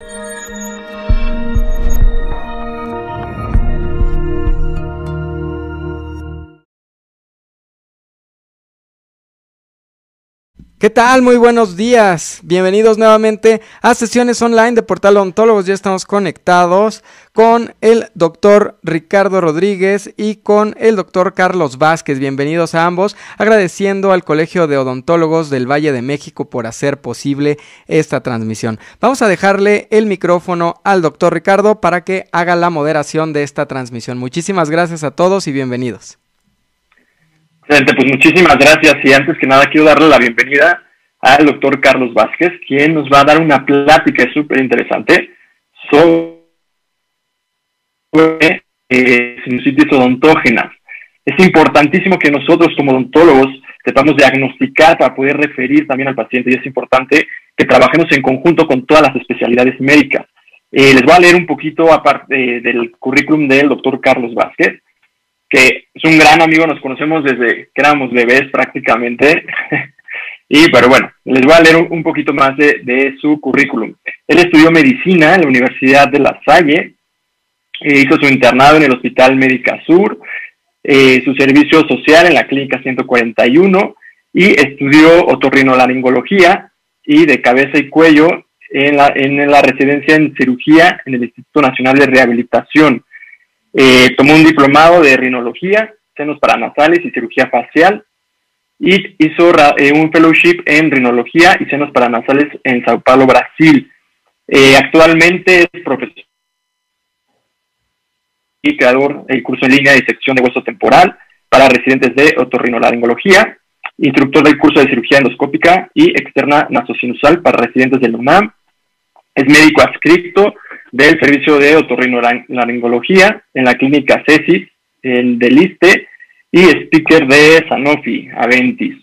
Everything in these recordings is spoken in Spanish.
Música ¿Qué tal? Muy buenos días. Bienvenidos nuevamente a sesiones online de Portal Ontólogos. Ya estamos conectados con el doctor Ricardo Rodríguez y con el doctor Carlos Vázquez. Bienvenidos a ambos. Agradeciendo al Colegio de Odontólogos del Valle de México por hacer posible esta transmisión. Vamos a dejarle el micrófono al doctor Ricardo para que haga la moderación de esta transmisión. Muchísimas gracias a todos y bienvenidos pues muchísimas gracias y antes que nada quiero darle la bienvenida al doctor Carlos Vázquez, quien nos va a dar una plática súper interesante sobre eh, sinusitis odontógenas. Es importantísimo que nosotros como odontólogos sepamos diagnosticar para poder referir también al paciente y es importante que trabajemos en conjunto con todas las especialidades médicas. Eh, les voy a leer un poquito aparte eh, del currículum del doctor Carlos Vázquez que es un gran amigo, nos conocemos desde que éramos bebés prácticamente. y pero bueno, les voy a leer un, poquito más de, su currículum. Él estudió medicina en la Universidad de La Salle, e hizo su internado en el Hospital Médica Sur, eh, su servicio social en la Clínica 141 y estudió otorrinolaringología y de cabeza y cuello en la, en la residencia en cirugía en el Instituto Nacional de Rehabilitación. Eh, tomó un diplomado de rinología, senos paranasales y cirugía facial y hizo eh, un fellowship en rinología y senos paranasales en Sao Paulo, Brasil. Eh, actualmente es profesor y creador del curso en línea de disección de hueso temporal para residentes de otorrinolaringología, instructor del curso de cirugía endoscópica y externa nasosinusal para residentes del UNAM. Es médico adscrito del servicio de otorrinolaringología en la clínica CESIS en Deliste y speaker de Sanofi Aventis.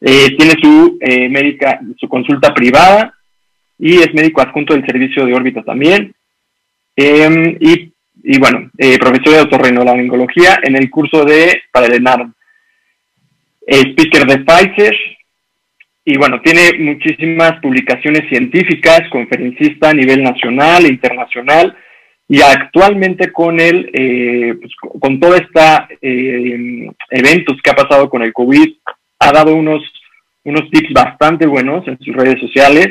Eh, tiene su eh, médica, su consulta privada y es médico adjunto del servicio de órbita también. Em, y, y, bueno, eh, profesor de otorrinolaringología en el curso de para el speaker de Pfizer y bueno, tiene muchísimas publicaciones científicas, conferencista a nivel nacional e internacional, y actualmente con él, eh, pues, con toda esta eh, eventos que ha pasado con el COVID, ha dado unos, unos tips bastante buenos en sus redes sociales,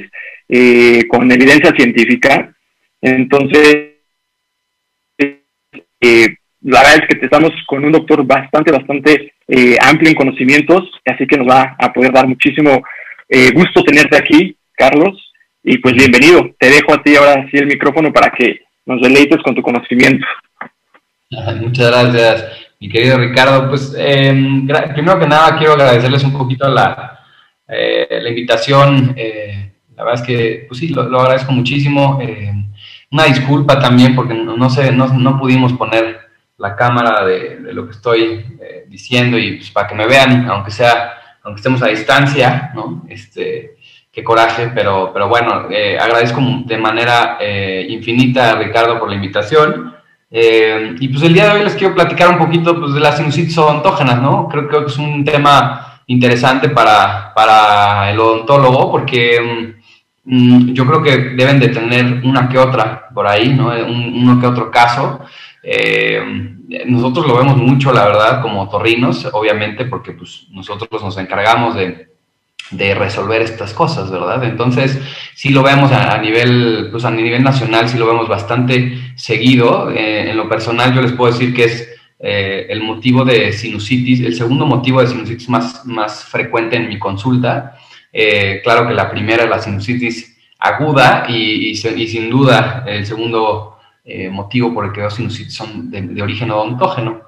eh, con evidencia científica. Entonces, la verdad es que estamos con un doctor bastante, bastante amplio en conocimientos, así que nos va a poder dar muchísimo eh, gusto tenerte aquí, Carlos, y pues bienvenido. Te dejo a ti ahora sí el micrófono para que nos deleites con tu conocimiento. Muchas gracias, mi querido Ricardo. Pues em, primero que nada quiero agradecerles un poquito la, eh, la invitación. Eh, la verdad es que, pues sí, lo, agradezco muchísimo. Em, una disculpa también porque no, sé, no, no pudimos poner la cámara de, de lo que estoy diciendo y pues para que me vean, aunque sea aunque estemos a distancia, ¿no? Este, qué coraje, pero, pero bueno, eh, agradezco de manera eh, infinita a Ricardo por la invitación. Eh, y pues el día de hoy les quiero platicar un poquito pues, de las sinusitis odontógenas, ¿no? Creo, que es un tema interesante para, para el odontólogo porque mm, yo creo que deben de tener una que otra por ahí, ¿no? Un, uno que otro caso. Eh, nosotros lo vemos mucho, la verdad, como torrinos, obviamente, porque pues, nosotros nos encargamos de, resolver estas cosas, ¿verdad? Entonces, sí lo vemos a, nivel, pues a nivel nacional, sí lo vemos bastante seguido. Eh, en lo personal, yo les puedo decir que es eh, el motivo de sinusitis, el segundo motivo de sinusitis más, más frecuente en mi consulta. claro que la primera es la sinusitis aguda y, y sin duda el segundo eh, motivo por el que los sinusitis son de, origen odontógeno.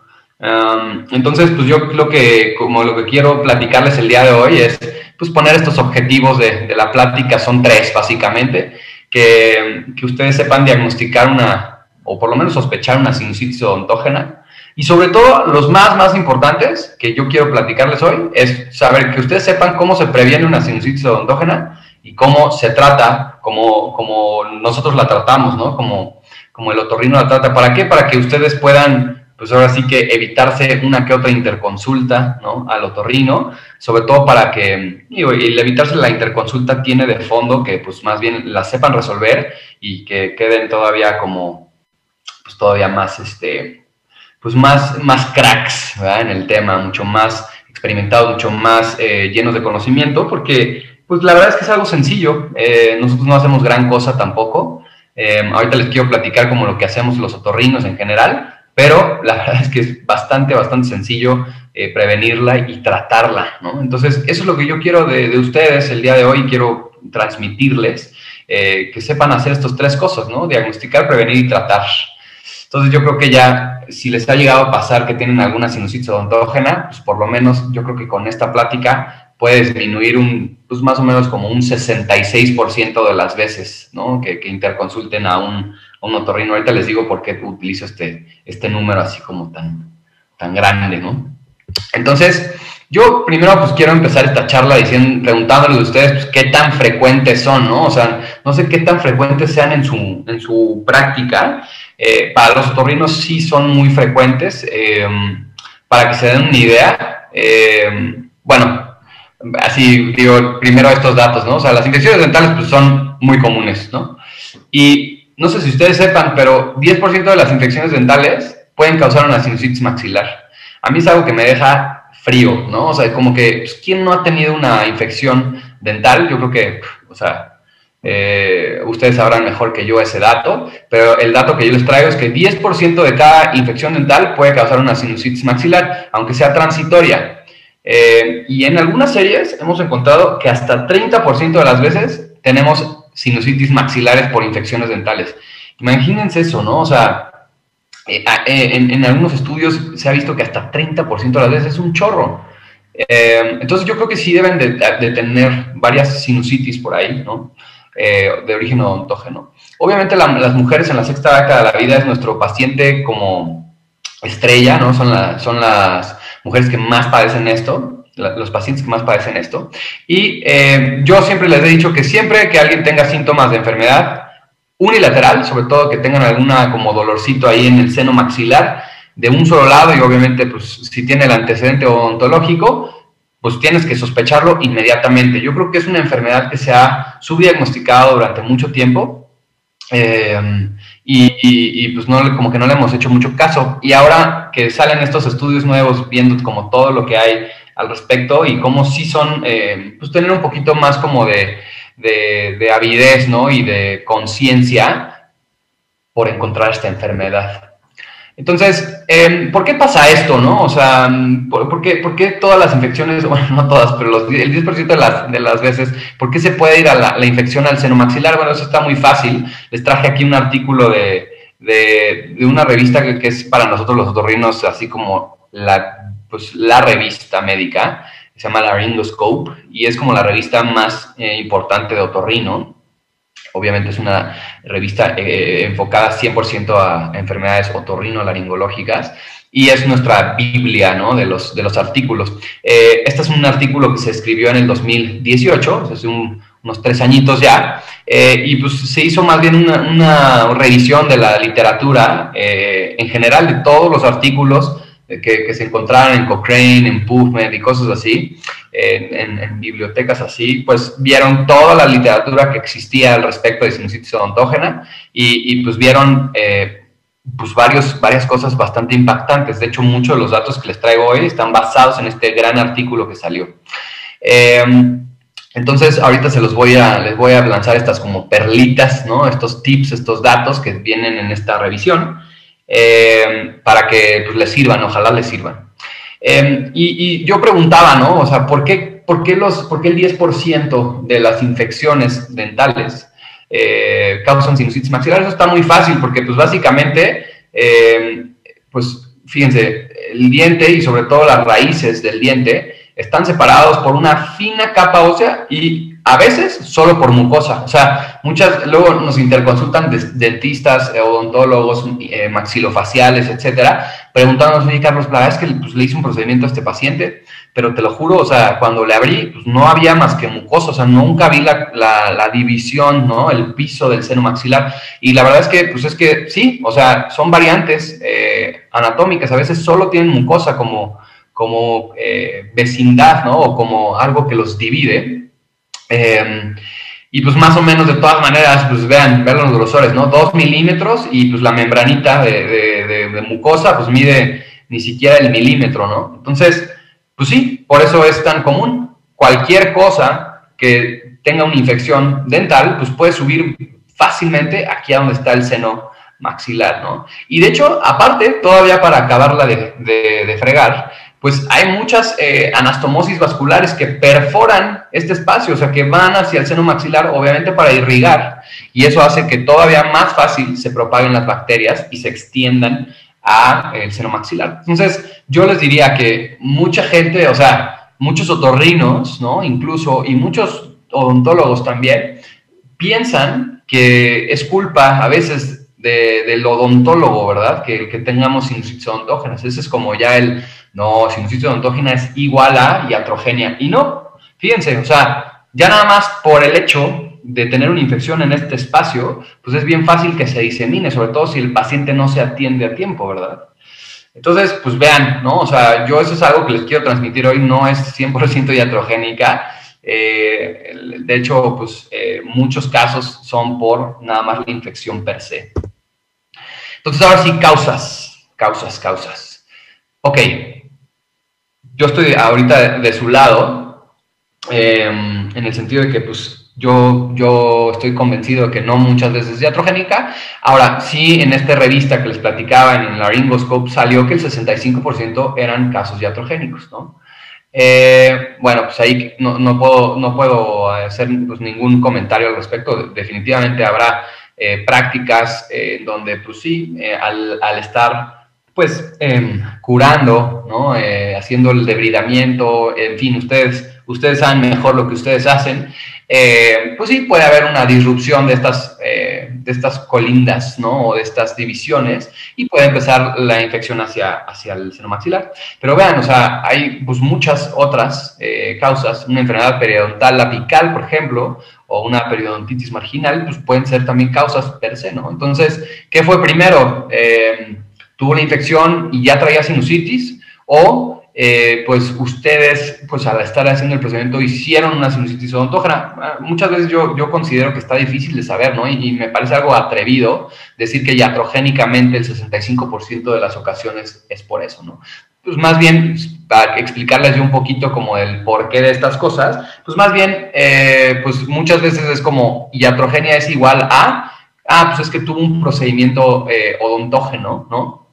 entonces, pues yo lo que, como lo que quiero platicarles el día de hoy es, pues poner estos objetivos de, la plática, son tres básicamente, que, que, ustedes sepan diagnosticar una, o por lo menos sospechar una sinusitis odontógena, y sobre todo, los más, más importantes que yo quiero platicarles hoy es saber que ustedes sepan cómo se previene una sinusitis odontógena y cómo se trata, como, como nosotros la tratamos, ¿no? Como, como el otorrino la trata. ¿Para qué? Para que ustedes puedan pues ahora sí que evitarse una que otra interconsulta, ¿no? Al otorrino, sobre todo para que, y el evitarse la interconsulta tiene de fondo que pues más bien la sepan resolver y que queden todavía como, pues todavía más, este, pues más, más cracks, ¿verdad? En el tema, mucho más experimentados, mucho más eh, llenos de conocimiento, porque pues la verdad es que es algo sencillo, eh, nosotros no hacemos gran cosa tampoco, eh, ahorita les quiero platicar como lo que hacemos los otorrinos en general, pero la verdad es que es bastante, bastante sencillo prevenirla y tratarla, ¿no? Entonces, eso es lo que yo quiero de, de ustedes el día de hoy, quiero transmitirles, que sepan hacer estas tres cosas, ¿no? Diagnosticar, prevenir y tratar. Entonces yo creo que ya, si les ha llegado a pasar que tienen alguna sinusitis odontógena, pues por lo menos yo creo que con esta plática puede disminuir un, pues más o menos como un 66% de las veces, ¿no? Que, interconsulten a un, un, otorrino. Ahorita les digo por qué utilizo este, este número así como tan, tan grande, ¿no? Entonces, yo primero pues quiero empezar esta charla diciendo, preguntándoles a ustedes pues, qué tan frecuentes son, ¿no? O sea, no sé qué tan frecuentes sean en su, en su práctica, eh, para los otorrinos sí son muy frecuentes. Eh, para que se den una idea, eh, bueno, así digo, primero estos datos, ¿no? O sea, las infecciones dentales pues, son muy comunes, ¿no? Y no sé si ustedes sepan, pero 10% de las infecciones dentales pueden causar una sinusitis maxilar. A mí es algo que me deja frío, ¿no? O sea, como que, pues, ¿quién no ha tenido una infección dental? Yo creo que, o sea, eh, ustedes sabrán mejor que yo ese dato, pero el dato que yo les traigo es que 10% de cada infección dental puede causar una sinusitis maxilar, aunque sea transitoria. Eh, y en algunas series hemos encontrado que hasta 30% de las veces tenemos sinusitis maxilares por infecciones dentales. Imagínense eso, ¿no? O sea, eh, en, algunos estudios se ha visto que hasta 30% de las veces es un chorro. entonces yo creo que sí deben de, tener varias sinusitis por ahí, ¿no? Eh, de origen odontógeno. Obviamente las mujeres en la sexta década de la vida es nuestro paciente como estrella, ¿no? Son, son las mujeres que más padecen esto, los pacientes que más padecen esto. Y eh, yo siempre les he dicho que siempre que alguien tenga síntomas de enfermedad unilateral, sobre todo que tengan alguna como dolorcito ahí en el seno maxilar, de un solo lado y obviamente pues si tiene el antecedente odontológico, pues tienes que sospecharlo inmediatamente. Yo creo que es una enfermedad que se ha subdiagnosticado durante mucho tiempo eh, y, pues no, como que no le hemos hecho mucho caso. Y ahora que salen estos estudios nuevos viendo como todo lo que hay al respecto y cómo sí son, eh, pues tener un poquito más como de, de, de avidez, ¿no? Y de conciencia por encontrar esta enfermedad. Entonces, em, ¿por qué pasa esto, no? O sea, ¿por, qué, por qué, todas las infecciones, bueno, no todas, pero los, el 10% de las, de las veces, ¿por qué se puede ir a la, infección al seno maxilar? Bueno, eso está muy fácil. Les traje aquí un artículo de, de, una revista que, es para nosotros los otorrinos, así como la, pues, la revista médica, se llama Laryngoscope, y es como la revista más eh, importante de otorrino Obviamente es una revista eh, enfocada 100% a enfermedades otorrino-laringológicas y es nuestra Biblia ¿no? de, los, de los artículos. Eh, este es un artículo que se escribió en el 2018, hace unos tres añitos ya, eh, y pues se hizo más bien una, una revisión de la literatura en general de todos los artículos que, se encontraron en Cochrane, en PubMed y cosas así, en, bibliotecas así, pues vieron toda la literatura que existía al respecto de sinusitis odontógena y, y pues vieron eh, pues varios, varias cosas bastante impactantes. De hecho, muchos de los datos que les traigo hoy están basados en este gran artículo que salió. Em, entonces, ahorita se los voy a, les voy a lanzar estas como perlitas, ¿no? Estos tips, estos datos que vienen en esta revisión. Eh, para que pues, les sirvan, ojalá les sirvan. Eh, y, yo preguntaba, ¿no? O sea, ¿por qué, por qué, los, por qué el 10% de las infecciones dentales eh, causan sinusitis maxilar? Eso está muy fácil porque, pues, básicamente, pues, fíjense, el diente y sobre todo las raíces del diente están separados por una fina capa ósea y a veces solo por mucosa. O sea, muchas, luego nos interconsultan dentistas, odontólogos, eh, maxilofaciales, etcétera, preguntándonos, oye, Carlos, la verdad es que pues, le hice un procedimiento a este paciente, pero te lo juro, o sea, cuando le abrí, pues no había más que mucosa, o sea, nunca vi la, la, división, ¿no? El piso del seno maxilar. Y la verdad es que, pues es que sí, o sea, son variantes eh, anatómicas, a veces solo tienen mucosa como, como eh, vecindad, ¿no? O como algo que los divide. Em, y pues más o menos de todas maneras, pues vean, vean los grosores, ¿no? Dos milímetros y pues la membranita de, mucosa pues mide ni siquiera el milímetro, ¿no? Entonces, pues sí, por eso es tan común. Cualquier cosa que tenga una infección dental, pues puede subir fácilmente aquí a donde está el seno maxilar, ¿no? Y de hecho, aparte, todavía para acabarla de, de fregar, pues hay muchas eh, anastomosis vasculares que perforan este espacio, o sea, que van hacia el seno maxilar, obviamente para irrigar, y eso hace que todavía más fácil se propaguen las bacterias y se extiendan a el seno maxilar. Entonces, yo les diría que mucha gente, o sea, muchos otorrinos, ¿no? Incluso, y muchos odontólogos también, piensan que es culpa a veces del odontólogo, ¿verdad? Que, que tengamos sinusitis odontógenas. Ese es como ya el no, sinusitis odontógena es igual a iatrogenia. Y no, fíjense, o sea, ya nada más por el hecho de tener una infección en este espacio, pues es bien fácil que se disemine, sobre todo si el paciente no se atiende a tiempo, ¿verdad? Entonces, pues vean, ¿no? O sea, yo eso es algo que les quiero transmitir hoy, no es 100% iatrogénica. Eh, de hecho, pues eh, muchos casos son por nada más la infección per se. Entonces, ahora sí, causas, causas, causas. Ok, yo estoy ahorita de, su lado, em, en el sentido de que pues yo, yo estoy convencido de que no muchas veces es iatrogénica. Ahora, sí, en esta revista que les platicaba, en el Laryngoscope, salió que el 65% eran casos iatrogénicos, ¿no? Eh, bueno, pues ahí no, no, puedo, no puedo hacer pues, ningún comentario al respecto. Definitivamente habrá eh, prácticas eh, donde, pues sí, al, al estar pues em, curando, ¿no? Eh, haciendo el debridamiento, en fin, ustedes, ustedes saben mejor lo que ustedes hacen, eh, pues sí puede haber una disrupción de estas, eh, de estas colindas, ¿no? O de estas divisiones y puede empezar la infección hacia, hacia el seno maxilar. Pero vean, o sea, hay pues muchas otras causas, una enfermedad periodontal apical, por ejemplo, o una periodontitis marginal, pues pueden ser también causas per se, ¿no? Entonces, ¿qué fue primero? tuvo una infección y ya traía sinusitis, o eh, pues ustedes, pues al estar haciendo el procedimiento, hicieron una sinusitis odontógena. Ah, muchas veces yo, yo considero que está difícil de saber, ¿no? Y, me parece algo atrevido decir que iatrogénicamente el 65% de las ocasiones es por eso, ¿no? Pues más bien, para explicarles yo un poquito como el porqué de estas cosas, pues más bien, eh, pues muchas veces es como iatrogenia es igual a, ah, pues es que tuvo un procedimiento eh, odontógeno, ¿no?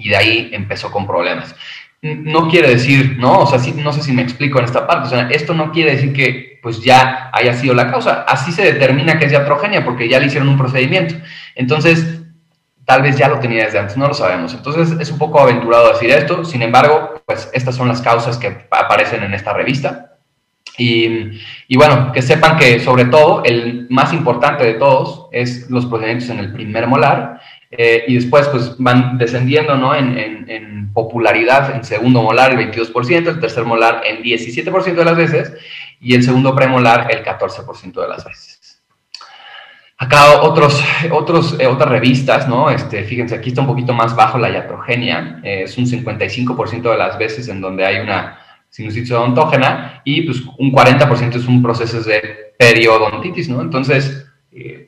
y de ahí empezó con problemas. No quiere decir, ¿no? O sea, no sé si me explico en esta parte. O sea, esto no quiere decir que pues ya haya sido la causa. Así se determina que es iatrogenia porque ya le hicieron un procedimiento. Entonces, tal vez ya lo tenía desde antes, no lo sabemos. Entonces, es un poco aventurado decir esto. Sin embargo, pues estas son las causas que aparecen en esta revista. Y, y, bueno, que sepan que sobre todo el más importante de todos es los procedimientos en el primer molar eh, y después pues van descendiendo ¿no? en, en, popularidad, en segundo molar el 22%, el tercer molar en 17% de las veces y el segundo premolar el 14% de las veces. Acá otros, otros, eh, otras revistas, ¿no? Este, fíjense, aquí está un poquito más bajo la iatrogenia, eh, es un 55% de las veces en donde hay una sinusitis odontógena y pues un 40% es un proceso de periodontitis, ¿no? Entonces,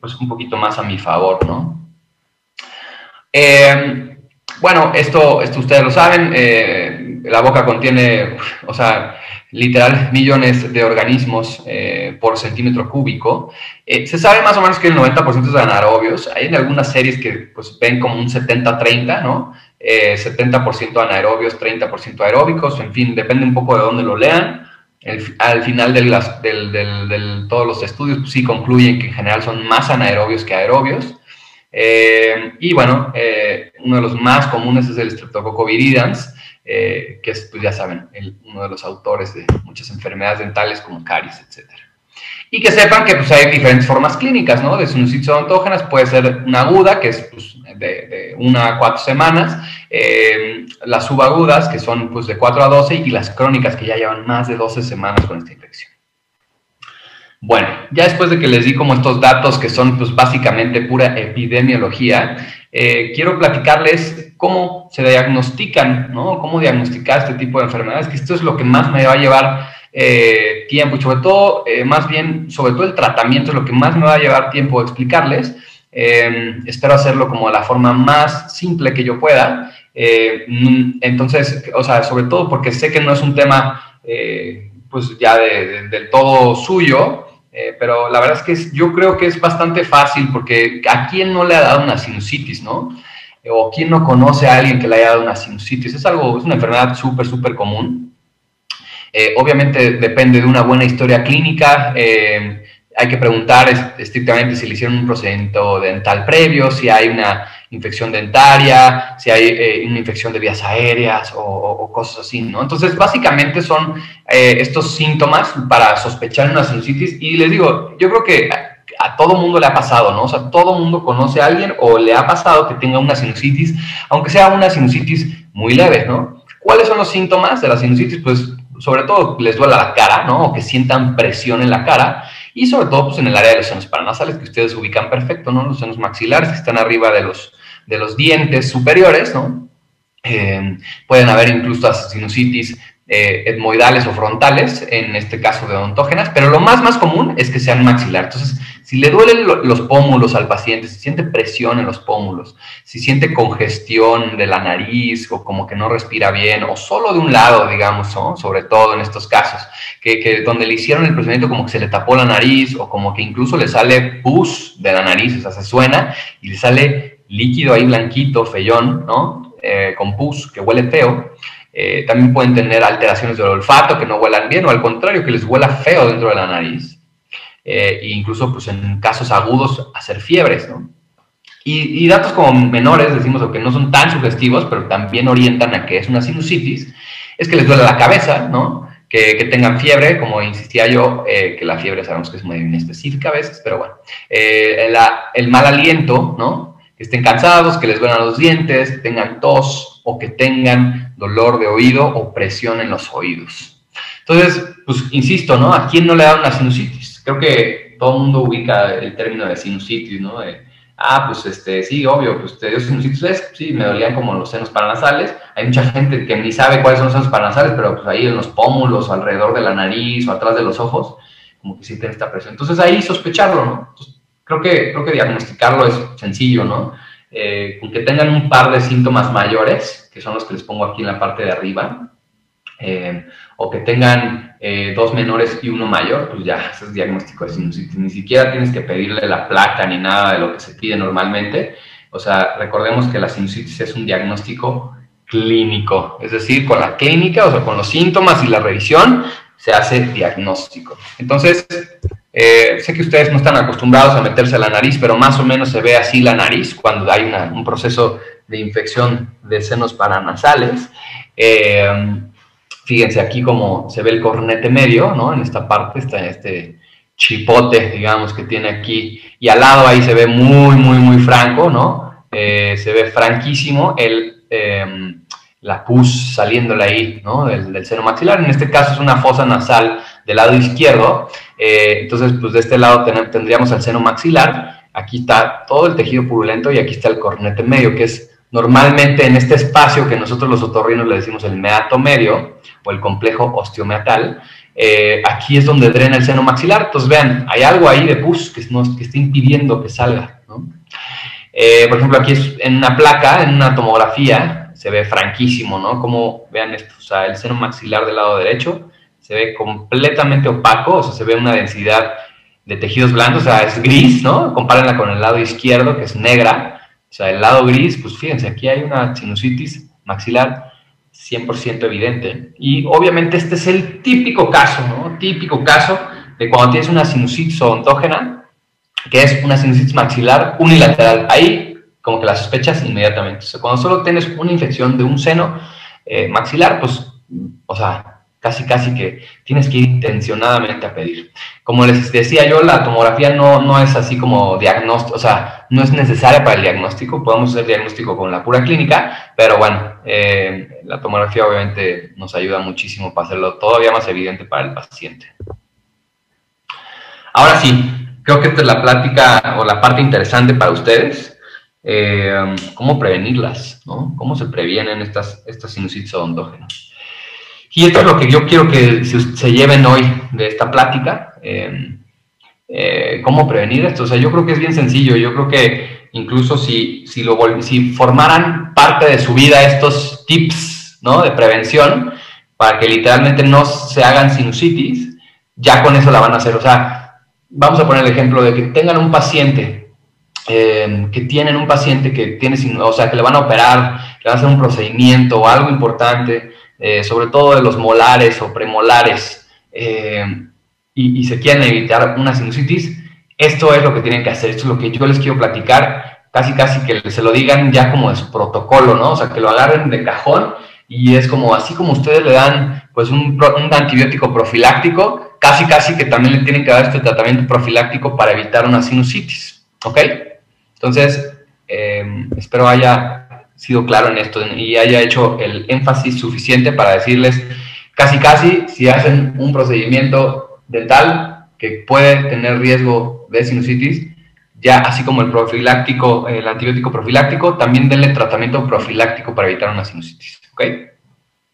pues un poquito más a mi favor, ¿no? Eh, bueno, esto, esto ustedes lo saben, eh, la boca contiene, o sea, literal millones de organismos eh, por centímetro cúbico. se sabe más o menos que el 90% son anaerobios. Hay algunas series que pues, ven como un 70-30, ¿no? 70% anaerobios, 30% aeróbicos, en fin, depende un poco de dónde lo lean. al final de todos los estudios pues, sí concluyen que en general son más anaerobios que aerobios. Eh, y bueno, eh, uno de los más comunes es el Streptococcus viridans, eh, que es, pues ya saben, uno de los autores de muchas enfermedades dentales como caries, etc. Y que sepan que pues, hay diferentes formas clínicas, ¿no? De sinusitis odontógenas, puede ser una aguda, que es pues, de, una a cuatro semanas, las subagudas, que son pues, de 4 a 12, y las crónicas, que ya llevan más de 12 semanas con esta infección. Bueno, ya después de que les di como estos datos que son pues básicamente pura epidemiología, eh, quiero platicarles cómo se diagnostican, ¿no? Cómo diagnosticar este tipo de enfermedades, que esto es lo que más me va a llevar eh, tiempo y sobre todo, eh, más bien, sobre todo el tratamiento es lo que más me va a llevar tiempo explicarles. espero hacerlo como de la forma más simple que yo pueda. entonces, o sea, sobre todo porque sé que no es un tema pues ya del todo suyo, eh, pero la verdad es que yo creo que es bastante fácil porque a quién no le ha dado una sinusitis, ¿no? O quién no conoce a alguien que le haya dado una sinusitis. Es algo, es una enfermedad súper, súper común. Eh, obviamente depende de una buena historia clínica. Eh, hay que preguntar estrictamente si le hicieron un procedimiento dental previo, si hay una infección dentaria, si hay eh, una infección de vías aéreas o, cosas así, ¿no? Entonces, básicamente son eh, estos síntomas para sospechar una sinusitis y les digo, yo creo que a, todo mundo le ha pasado, ¿no? O sea, todo mundo conoce a alguien o le ha pasado que tenga una sinusitis, aunque sea una sinusitis muy leve, ¿no? ¿Cuáles son los síntomas de la sinusitis? Pues sobre todo les duele la cara, ¿no? O que sientan presión en la cara y sobre todo pues en el área de los senos paranasales que ustedes ubican perfecto, ¿no? Los senos maxilares que están arriba de los de los dientes superiores, ¿no? Eh, pueden haber incluso sinusitis eh, etmoidales o frontales, en este caso de odontógenas, pero lo más, más común es que sean maxilar. Entonces, si le duelen los pómulos al paciente, si siente presión en los pómulos, si siente congestión de la nariz o como que no respira bien, o solo de un lado, digamos, sobre todo en estos casos, que, que, donde le hicieron el procedimiento como que se le tapó la nariz o como que incluso le sale pus de la nariz, o sea, se suena y le sale líquido ahí blanquito, feyón, ¿no? Eh, con pus, que huele feo. Eh, también pueden tener alteraciones del olfato, que no huelan bien, o al contrario, que les huela feo dentro de la nariz. Eh, e incluso, pues en casos agudos, hacer fiebres, ¿no? Y, datos como menores, decimos, o que no son tan sugestivos, pero también orientan a que es una sinusitis, es que les duele la cabeza, ¿no? Que, tengan fiebre, como insistía yo, que la fiebre sabemos que es muy específica a veces, pero bueno. el mal aliento, ¿no? Estén cansados, que les duelan los dientes, tengan tos o que tengan dolor de oído o presión en los oídos. Entonces, pues insisto, ¿no? ¿A quién no le da una sinusitis? Creo que todo el mundo ubica el término de sinusitis, ¿no? ah, pues este, sí, obvio, pues te dio sinusitis, sí, me dolían como los senos paranasales. Hay mucha gente que ni sabe cuáles son los senos paranasales, pero pues ahí en los pómulos, o alrededor de la nariz o atrás de los ojos, como que tiene esta presión. Entonces ahí sospecharlo, ¿no? Creo que, creo que diagnosticarlo es sencillo, ¿no? Eh, con que tengan un par de síntomas mayores, que son los que les pongo aquí en la parte de arriba, eh, o que tengan eh, dos menores y uno mayor, pues ya, ese es diagnóstico de sinusitis. Ni siquiera tienes que pedirle la placa ni nada de lo que se pide normalmente. O sea, recordemos que la sinusitis es un diagnóstico clínico, es decir, con la clínica, o sea, con los síntomas y la revisión, se hace diagnóstico. Entonces, eh, sé que ustedes no están acostumbrados a meterse a la nariz, pero más o menos se ve así la nariz cuando hay un proceso de infección de senos paranasales. Eh, fíjense aquí como se ve el cornete medio, ¿no? En esta parte está este chipote, digamos, que tiene aquí. Y al lado ahí se ve muy, muy, muy franco, ¿no? Eh, se ve franquísimo el, la pus saliéndole ahí, ¿no? Del seno maxilar. En este caso es una fosa nasal del lado izquierdo. Eh, entonces, pues de este lado tendríamos el seno maxilar, aquí está todo el tejido purulento y aquí está el cornete medio, que es normalmente en este espacio que nosotros los otorrinos le decimos el meato medio o el complejo osteomeatal, eh, aquí es donde drena el seno maxilar. Entonces, vean, hay algo ahí de pus que, que está impidiendo que salga. Eh, por ejemplo, aquí es en una placa, en una tomografía, se ve franquísimo, ¿no? Como vean esto, o sea, el seno maxilar del lado derecho se ve completamente opaco, o sea, se ve una densidad de tejidos blandos, o sea, es gris, ¿no? Compárenla con el lado izquierdo, que es negra, o sea, el lado gris, pues fíjense, aquí hay una sinusitis maxilar 100% evidente. Y obviamente este es el típico caso, ¿no? Típico caso de cuando tienes una sinusitis odontógena, que es una sinusitis maxilar unilateral. Ahí como que la sospechas inmediatamente. O sea, cuando solo tienes una infección de un seno eh, maxilar, pues, o sea, casi casi que tienes que ir intencionadamente a pedir. Como les decía yo, la tomografía no, no es así como diagnóstico, o sea, no es necesaria para el diagnóstico, podemos hacer diagnóstico con la pura clínica, pero bueno, eh, la tomografía obviamente nos ayuda muchísimo para hacerlo todavía más evidente para el paciente. Ahora sí, creo que esta es la plática o la parte interesante para ustedes. Eh, ¿Cómo prevenirlas? ¿no? ¿Cómo se previenen estas, estas sinusitis odontógenas? Y esto es lo que yo quiero que se lleven hoy de esta plática. Em, eh, ¿Cómo prevenir esto? O sea, yo creo que es bien sencillo. Yo creo que incluso si, si, formaran parte de su vida estos tips ¿no? de prevención, para que literalmente no se hagan sinusitis, ya con eso la van a hacer. O sea, vamos a poner el ejemplo de que tengan un paciente, em, que tienen un paciente que tiene, o sea, que le van a operar, le van a hacer un procedimiento o algo importante, eh, sobre todo de los molares o premolares, eh, y, se quieren evitar una sinusitis, esto es lo que tienen que hacer, esto es lo que yo les quiero platicar, casi casi que se lo digan ya como de su protocolo, ¿no? O sea, que lo agarren de cajón y es como, así como ustedes le dan pues un, antibiótico profiláctico, casi casi que también le tienen que dar este tratamiento profiláctico para evitar una sinusitis, ¿ok? Entonces, eh, espero haya sido claro en esto y haya hecho el énfasis suficiente para decirles casi casi si hacen un procedimiento dental que puede tener riesgo de sinusitis, ya así como el profiláctico, el antibiótico profiláctico, también denle tratamiento profiláctico para evitar una sinusitis, ¿ok?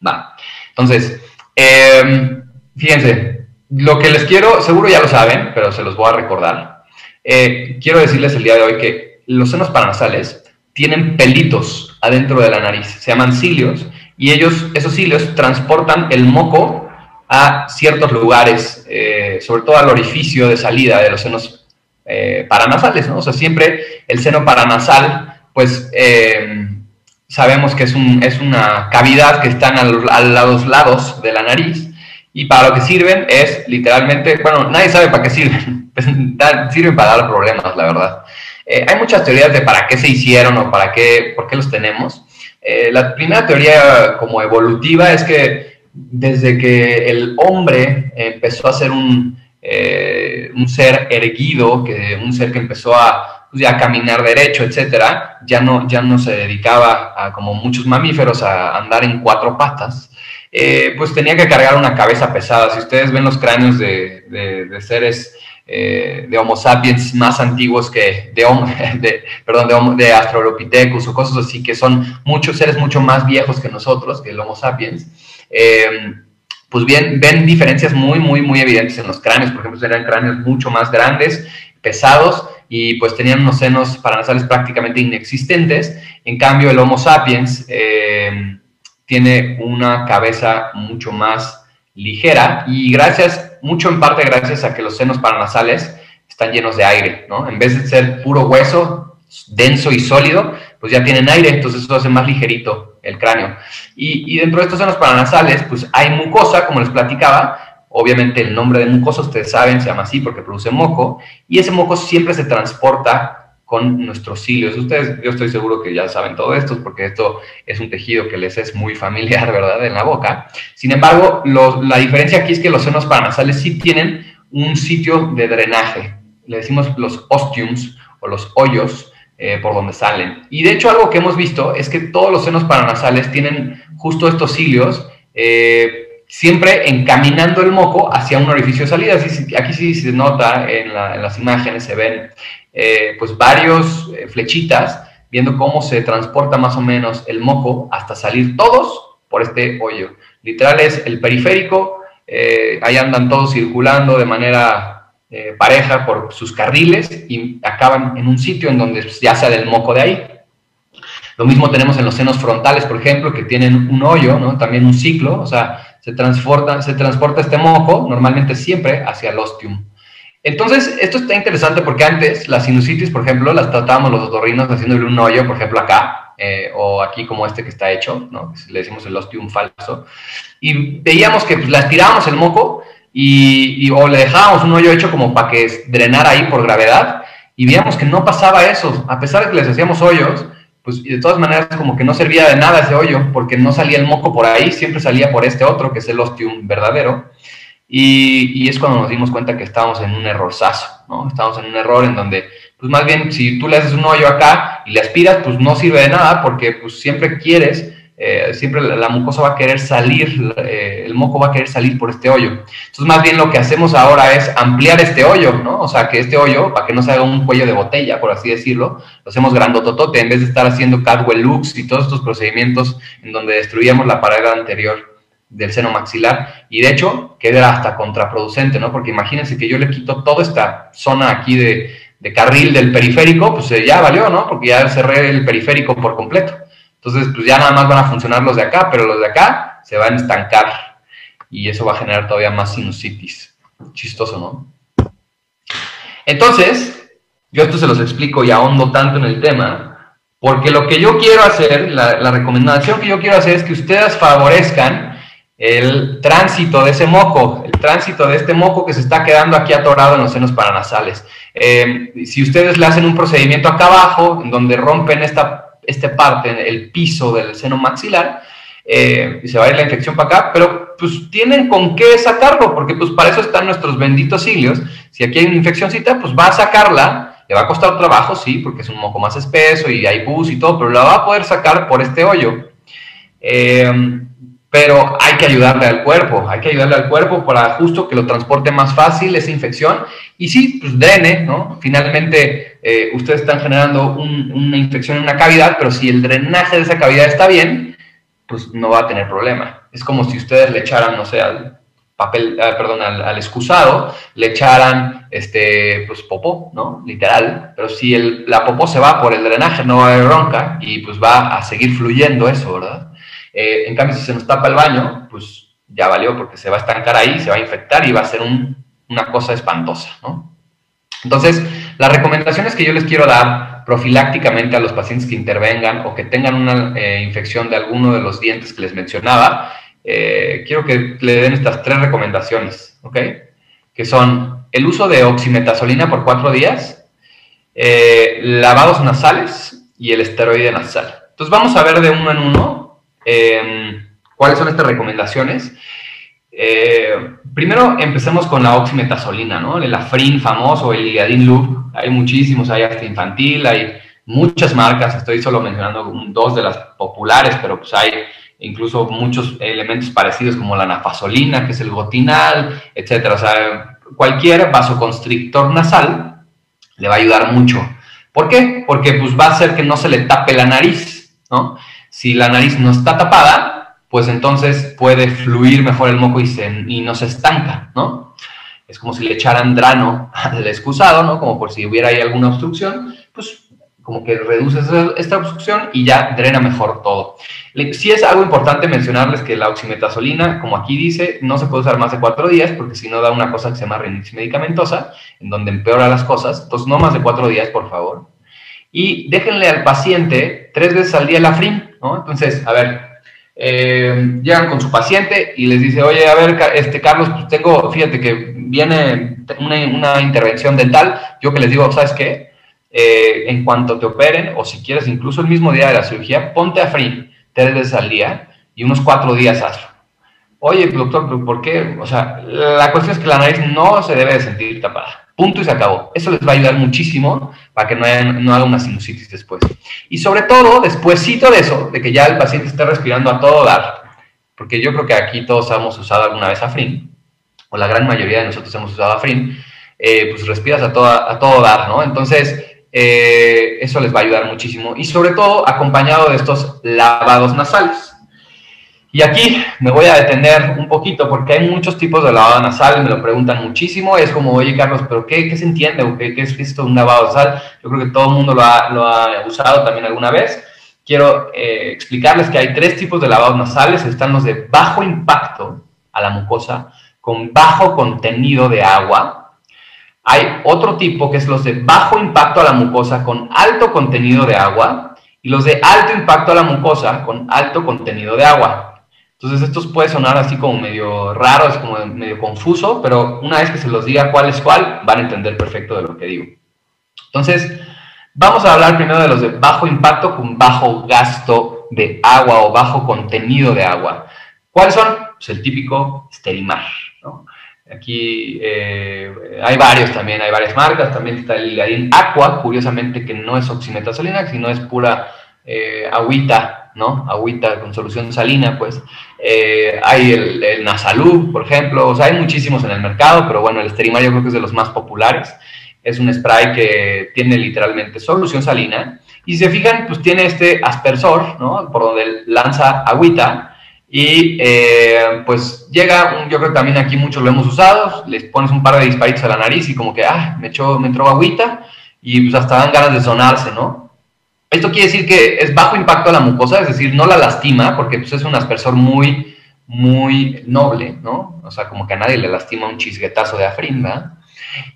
Va. Entonces, em, fíjense, lo que les quiero, seguro ya lo saben, pero se los voy a recordar. Eh, quiero decirles el día de hoy que los senos paranasales tienen pelitos adentro de la nariz, se llaman cilios, y ellos, esos cilios, transportan el moco a ciertos lugares, eh, sobre todo al orificio de salida de los senos eh, paranasales, ¿no? O sea, siempre el seno paranasal, pues eh, sabemos que es, un, es, una cavidad que está a los, lados de la nariz, y para lo que sirven es literalmente, bueno, nadie sabe para qué sirven, sirven para dar problemas, la verdad. Eh, hay muchas teorías de para qué se hicieron o para qué, por qué los tenemos. Eh, la primera teoría como evolutiva es que desde que el hombre empezó a ser un, eh, ser erguido, que, un ser que empezó a, pues, caminar derecho, etcétera, ya no, ya no se dedicaba a, como muchos mamíferos, a andar en cuatro patas, pues tenía que cargar una cabeza pesada. Si ustedes ven los cráneos de, de seres eh, de Homo sapiens más antiguos que de, de, de, Australopithecus o cosas así, que son muchos seres mucho más viejos que nosotros, que el Homo sapiens, eh, pues bien, ven diferencias muy, muy, muy evidentes en los cráneos. Por ejemplo, eran cráneos mucho más grandes, pesados, y pues tenían unos senos paranasales prácticamente inexistentes. En cambio, el Homo sapiens eh, tiene una cabeza mucho más ligera y gracias mucho en parte gracias a que los senos paranasales están llenos de aire, ¿no? En vez de ser puro hueso, denso y sólido, pues ya tienen aire, entonces eso hace más ligerito el cráneo. Y, dentro de estos senos paranasales, pues hay mucosa, como les platicaba, obviamente el nombre de mucosa, ustedes saben, se llama así porque produce moco, y ese moco siempre se transporta con nuestros cilios. Ustedes, yo estoy seguro que ya saben todo esto, porque esto es un tejido que les es muy familiar, ¿verdad?, en la boca. Sin embargo, la diferencia aquí es que los senos paranasales sí tienen un sitio de drenaje. Le decimos los ostiums o los hoyos eh, por donde salen. Y de hecho, algo que hemos visto es que todos los senos paranasales tienen justo estos cilios. Eh, siempre encaminando el moco hacia un orificio de salida. Aquí sí se nota en, en las imágenes, se ven eh, pues varios eh, flechitas viendo cómo se transporta más o menos el moco hasta salir todos por este hoyo. Literal es el periférico, eh, ahí andan todos circulando de manera pareja por sus carriles y acaban en un sitio en donde ya sale el moco de ahí. Lo mismo tenemos en los senos frontales, por ejemplo, que tienen un hoyo, ¿no? también un ciclo, o sea, se transporta, se transporta este moco normalmente siempre hacia el ostium. Entonces, esto está interesante porque antes la sinusitis, por ejemplo, las tratábamos los otorrinos haciéndole un hoyo, por ejemplo, acá, eh, o aquí como este que está hecho, ¿no? le decimos el ostium falso, y veíamos que pues, las tirábamos el moco y, o le dejábamos un hoyo hecho como para que drenara ahí por gravedad, y veíamos que no pasaba eso, a pesar de que les hacíamos hoyos, pues de todas maneras como que no servía de nada ese hoyo, porque no salía el moco por ahí, siempre salía por este otro, que es el ostium verdadero. Y, es cuando nos dimos cuenta que estábamos en un errorzazo, ¿no? Estábamos en un error en donde, pues más bien, si tú le haces un hoyo acá y le aspiras, pues no sirve de nada, porque pues siempre quieres eh, siempre la, mucosa va a querer salir, eh, el moco va a querer salir por este hoyo. Entonces, más bien lo que hacemos ahora es ampliar este hoyo, ¿no? O sea, que este hoyo, para que no se haga un cuello de botella, por así decirlo, lo hacemos grandototote, en vez de estar haciendo Cadwell Lux y todos estos procedimientos en donde destruíamos la pared anterior del seno maxilar y de hecho queda hasta contraproducente, ¿no? Porque imagínense que yo le quito toda esta zona aquí de, de carril del periférico, pues eh, ya valió, ¿no? Porque ya cerré el periférico por completo. Entonces, pues ya nada más van a funcionar los de acá, pero los de acá se van a estancar y eso va a generar todavía más sinusitis. Chistoso, ¿no? Entonces, yo esto se los explico y ahondo tanto en el tema, porque lo que yo quiero hacer, la, recomendación que yo quiero hacer es que ustedes favorezcan el tránsito de ese moco, el tránsito de este moco que se está quedando aquí atorado en los senos paranasales. Eh, si ustedes le hacen un procedimiento acá abajo, en donde rompen esta esta parte, el piso del seno maxilar, eh, y se va a ir la infección para acá, pero pues tienen con qué sacarlo, porque pues para eso están nuestros benditos cilios. Si aquí hay una infeccióncita, pues va a sacarla, le va a costar trabajo, sí, porque es un moco más espeso y hay pus y todo, pero la va a poder sacar por este hoyo. Eh, pero hay que ayudarle al cuerpo, hay que ayudarle al cuerpo para justo que lo transporte más fácil esa infección y sí, pues drene, ¿no? Finalmente eh, ustedes están generando una infección en una cavidad, pero si el drenaje de esa cavidad está bien, pues no va a tener problema. Es como si ustedes le echaran, no sé, al papel, ah, perdón, al, excusado, le echaran, este, pues popó, ¿no? Literal, pero si el, la popó se va por el drenaje, no va a haber bronca y pues va a seguir fluyendo eso, ¿verdad? Eh, en cambio, si se nos tapa el baño, pues ya valió porque se va a estancar ahí, se va a infectar y va a ser una cosa espantosa, ¿no? Entonces, las recomendaciones que yo les quiero dar profilácticamente a los pacientes que intervengan o que tengan una eh, infección de alguno de los dientes que les mencionaba, eh, quiero que le den estas tres recomendaciones, ¿ok? Que son el uso de oximetazolina por cuatro días, lavados nasales y el esteroide nasal. Entonces vamos a ver de uno en uno Em, ¿Cuáles son estas recomendaciones? Eh, primero empecemos con la oximetazolina, ¿no? El Afrin famoso, el Ligadin Loop, hay muchísimos, hay hasta infantil, hay muchas marcas, estoy solo mencionando dos de las populares, pero pues hay incluso muchos elementos parecidos como la nafazolina, que es el gotinal, etcétera. O sea, cualquier vasoconstrictor nasal le va a ayudar mucho. ¿Por qué? Porque pues va a hacer que no se le tape la nariz, ¿no? Si la nariz no está tapada, pues entonces puede fluir mejor el moco y, no se estanca, ¿no? Es como si le echaran drano al excusado, ¿no? Como por si hubiera ahí alguna obstrucción, pues como que reduce esta obstrucción y ya drena mejor todo. Sí es algo importante mencionarles que la oximetazolina, como aquí dice, no se puede usar más de cuatro días porque si no da una cosa que se llama rinitis medicamentosa, en donde empeora las cosas. Entonces, no más de cuatro días, por favor. Y déjenle al paciente tres veces al día la frim, entonces, a ver, eh, llegan con su paciente y les dice, oye, a ver, este Carlos, pues tengo, fíjate que viene una, intervención dental, yo que les digo, ¿sabes qué? Eh, en cuanto te operen, o si quieres incluso el mismo día de la cirugía, ponte a tres veces al día y unos cuatro días hazlo. Oye, doctor, ¿por qué? O sea, la cuestión es que la nariz no se debe de sentir tapada. Punto y se acabó. Eso les va a ayudar muchísimo para que no, no haga una sinusitis después. Y sobre todo, despuésito de eso, de que ya el paciente esté respirando a todo dar, porque yo creo que aquí todos hemos usado alguna vez Afrin, o la gran mayoría de nosotros hemos usado Afrin, eh, pues respiras a, toda, a todo dar, ¿no? Entonces, eh, eso les va a ayudar muchísimo. Y sobre todo, acompañado de estos lavados nasales. Y aquí me voy a detener un poquito porque hay muchos tipos de lavado nasal, me lo preguntan muchísimo. Es como, oye Carlos, ¿pero qué, qué se entiende? ¿O qué, es esto de un lavado nasal? Yo creo que todo el mundo lo ha, lo ha usado también alguna vez. Quiero eh, explicarles que hay tres tipos de lavados nasales. Están los de bajo impacto a la mucosa, con bajo contenido de agua. Hay otro tipo que es los de bajo impacto a la mucosa con alto contenido de agua. Y los de alto impacto a la mucosa con alto contenido de agua. Entonces, estos puede sonar así como medio raro, es como medio confuso, pero una vez que se los diga cuál es cuál, van a entender perfecto de lo que digo. Entonces, Vamos a hablar primero de los de bajo impacto con bajo gasto de agua o bajo contenido de agua. ¿Cuáles son? Pues el típico Sterimar. Aquí eh, hay varios también, hay varias marcas. También está el Aqua, curiosamente que no es oximetasolina, sino es pura eh, agüita, ¿no? Agüita con solución salina, pues. Eh, hay el, el, Nasalú, por ejemplo. O sea, hay muchísimos en el mercado, pero bueno, el Sterimar yo creo que es de los más populares. Es un spray que tiene literalmente solución salina. Y si se fijan, pues tiene este aspersor, ¿no? Por donde lanza agüita y eh, pues llega, yo creo que también aquí muchos lo hemos usado, les pones un par de disparitos a la nariz y como que, ah, me, echó, me entró agüita y pues hasta dan ganas de sonarse, ¿no? Esto quiere decir que es bajo impacto a la mucosa, es decir, no la lastima porque pues es un aspersor muy, muy noble, ¿no? O sea, como que a nadie le lastima un chisguetazo de afrin, ¿verdad?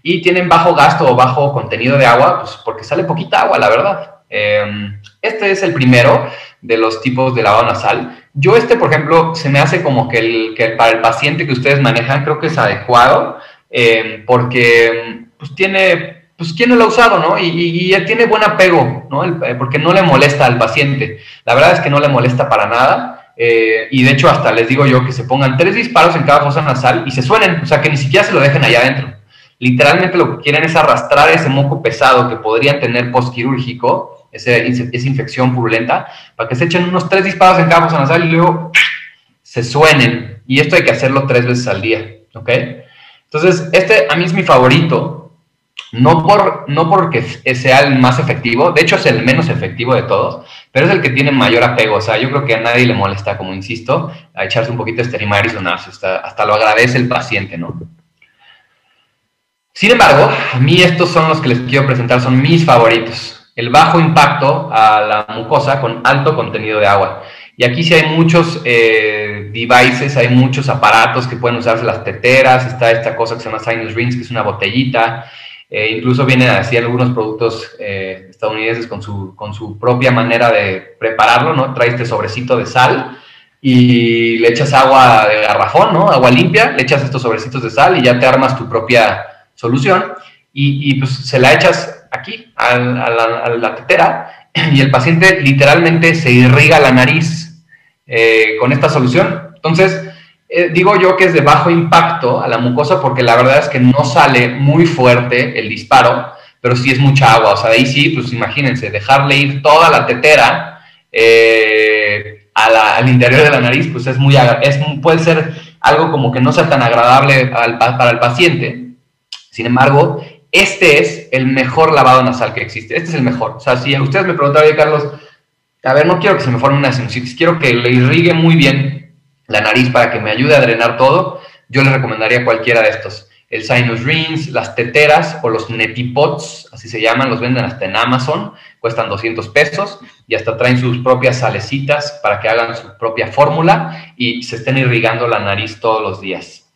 Y tienen bajo gasto o bajo contenido de agua, pues porque sale poquita agua, la verdad. Eh, este es el primero de los tipos de lavado nasal. Yo este, por ejemplo, se me hace como que, el, que para el paciente que ustedes manejan creo que es adecuado eh, porque pues tiene, pues quién no lo ha usado, ¿no? Y, y, y tiene buen apego, ¿no? Eh, porque no le molesta al paciente. La verdad es que no le molesta para nada. Eh, y de hecho hasta les digo yo que se pongan tres disparos en cada fosa nasal y se suenen, o sea que ni siquiera se lo dejen allá adentro. Literalmente lo que quieren es arrastrar ese moco pesado que podrían tener postquirúrgico esa infección purulenta, para que se echen unos tres disparos en cada fosa nasal y luego se suenen. Y esto hay que hacerlo tres veces al día, ¿ok? Entonces, este a mí es mi favorito, no, por, no porque sea el más efectivo, de hecho es el menos efectivo de todos, pero es el que tiene mayor apego. O sea, yo creo que a nadie le molesta, como insisto, a echarse un poquito de esterimar y sonarse. Hasta, hasta lo agradece el paciente, ¿no? Sin embargo, a mí estos son los que les quiero presentar, son mis favoritos el bajo impacto a la mucosa con alto contenido de agua. Y aquí sí hay muchos eh, devices, hay muchos aparatos que pueden usarse las teteras, está esta cosa que se llama Sinus Rings, que es una botellita, eh, incluso vienen así algunos productos eh, estadounidenses con su, con su propia manera de prepararlo, ¿no? Trae este sobrecito de sal y le echas agua de garrafón, ¿no? Agua limpia, le echas estos sobrecitos de sal y ya te armas tu propia solución y, pues se la echas aquí, a, la, a, la, tetera, y el paciente literalmente se irriga la nariz eh, con esta solución. Entonces, eh, digo yo que es de bajo impacto a la mucosa porque la verdad es que no sale muy fuerte el disparo, pero sí es mucha agua. O sea, ahí sí, pues imagínense, dejarle ir toda la tetera eh, al interior de la nariz, pues es muy, es, puede ser algo como que no sea tan agradable para el paciente. Sin embargo, este es el mejor lavado nasal que existe. Este es el mejor. O sea, si ustedes me preguntaban, oye, Carlos, a ver, no quiero que se me forme una sinusitis, quiero que le irrigue muy bien la nariz para que me ayude a drenar todo, yo le recomendaría cualquiera de estos. El Sinus Rings, las teteras o los Netipots, así se llaman, los venden hasta en Amazon, cuestan 200 pesos y hasta traen sus propias salecitas para que hagan su propia fórmula y se estén irrigando la nariz todos los días.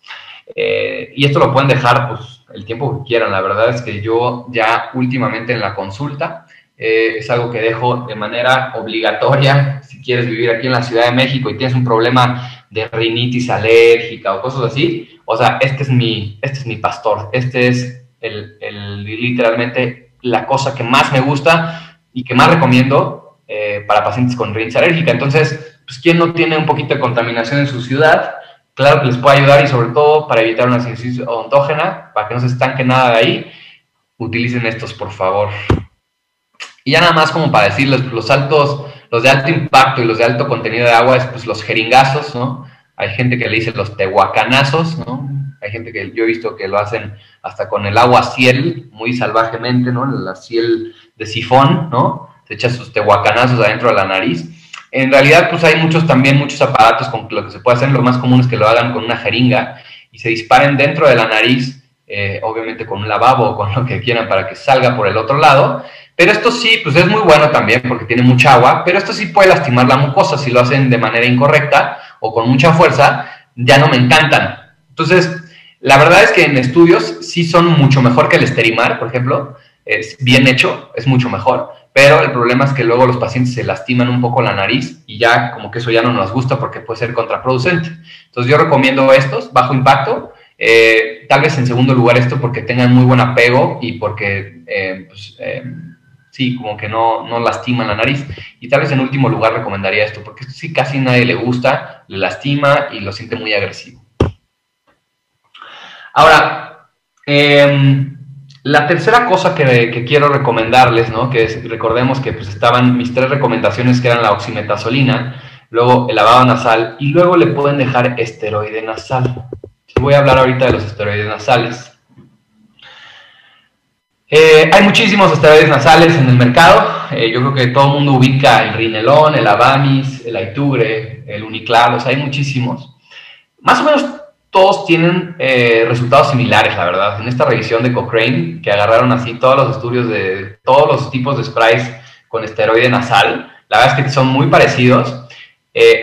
Eh, y esto lo pueden dejar, pues, el tiempo que quieran. La verdad es que yo ya últimamente en la consulta eh, es algo que dejo de manera obligatoria. Quieres vivir aquí en la Ciudad de México y tienes un problema de rinitis alérgica o cosas así, o sea, este es mi, este es mi pastor. Este es el, literalmente la cosa que más me gusta y que más recomiendo eh, para pacientes con rinitis alérgica. Entonces, pues, ¿quién no tiene un poquito de contaminación en su ciudad? Claro que les puede ayudar y sobre todo para evitar una sinusitis odontógena, para que no se estanque nada de ahí, utilicen estos por favor. Y ya nada más como para decirles, los altos, los de alto impacto y los de alto contenido de agua es pues los jeringazos, ¿no? Hay gente que le dice los tehuacanazos, ¿no? Hay gente que yo he visto que lo hacen hasta con el agua ciel, muy salvajemente, ¿no? La ciel de sifón, ¿no? Se echa sus tehuacanazos adentro de la nariz en realidad, pues hay muchos también, muchos aparatos con lo que se puede hacer. Lo más común es que lo hagan con una jeringa y se disparen dentro de la nariz, eh, obviamente con un lavabo o con lo que quieran para que salga por el otro lado. Pero esto sí, pues es muy bueno también porque tiene mucha agua, pero esto sí puede lastimar la mucosa si lo hacen de manera incorrecta o con mucha fuerza, ya no me encantan. Entonces, la verdad es que en estudios sí son mucho mejor que el esterimar, por ejemplo, es bien hecho, es mucho mejor pero el problema es que luego los pacientes se lastiman un poco la nariz y ya como que eso ya no nos gusta porque puede ser contraproducente. Entonces yo recomiendo estos, bajo impacto, eh, tal vez en segundo lugar esto porque tengan muy buen apego y porque eh, pues, eh, sí, como que no, no lastima la nariz. Y tal vez en último lugar recomendaría esto, porque esto sí casi nadie le gusta, le lastima y lo siente muy agresivo. Ahora, em, la tercera cosa que, quiero recomendarles, ¿no? que recordemos que pues, estaban mis tres recomendaciones que eran la oximetazolina, luego el lavado nasal y luego le pueden dejar esteroide nasal. Voy a hablar ahorita de los esteroides nasales. Eh, hay muchísimos esteroides nasales en el mercado. Eh, yo creo que todo el mundo ubica el Rinelón, el Avamis, el Aitugre, el Uniclar, o sea, hay muchísimos. Más o menos todos tienen eh, resultados similares, la verdad. En esta revisión de Cochrane, que agarraron así todos los estudios de todos los tipos de sprays con esteroide nasal, la verdad es que son muy parecidos.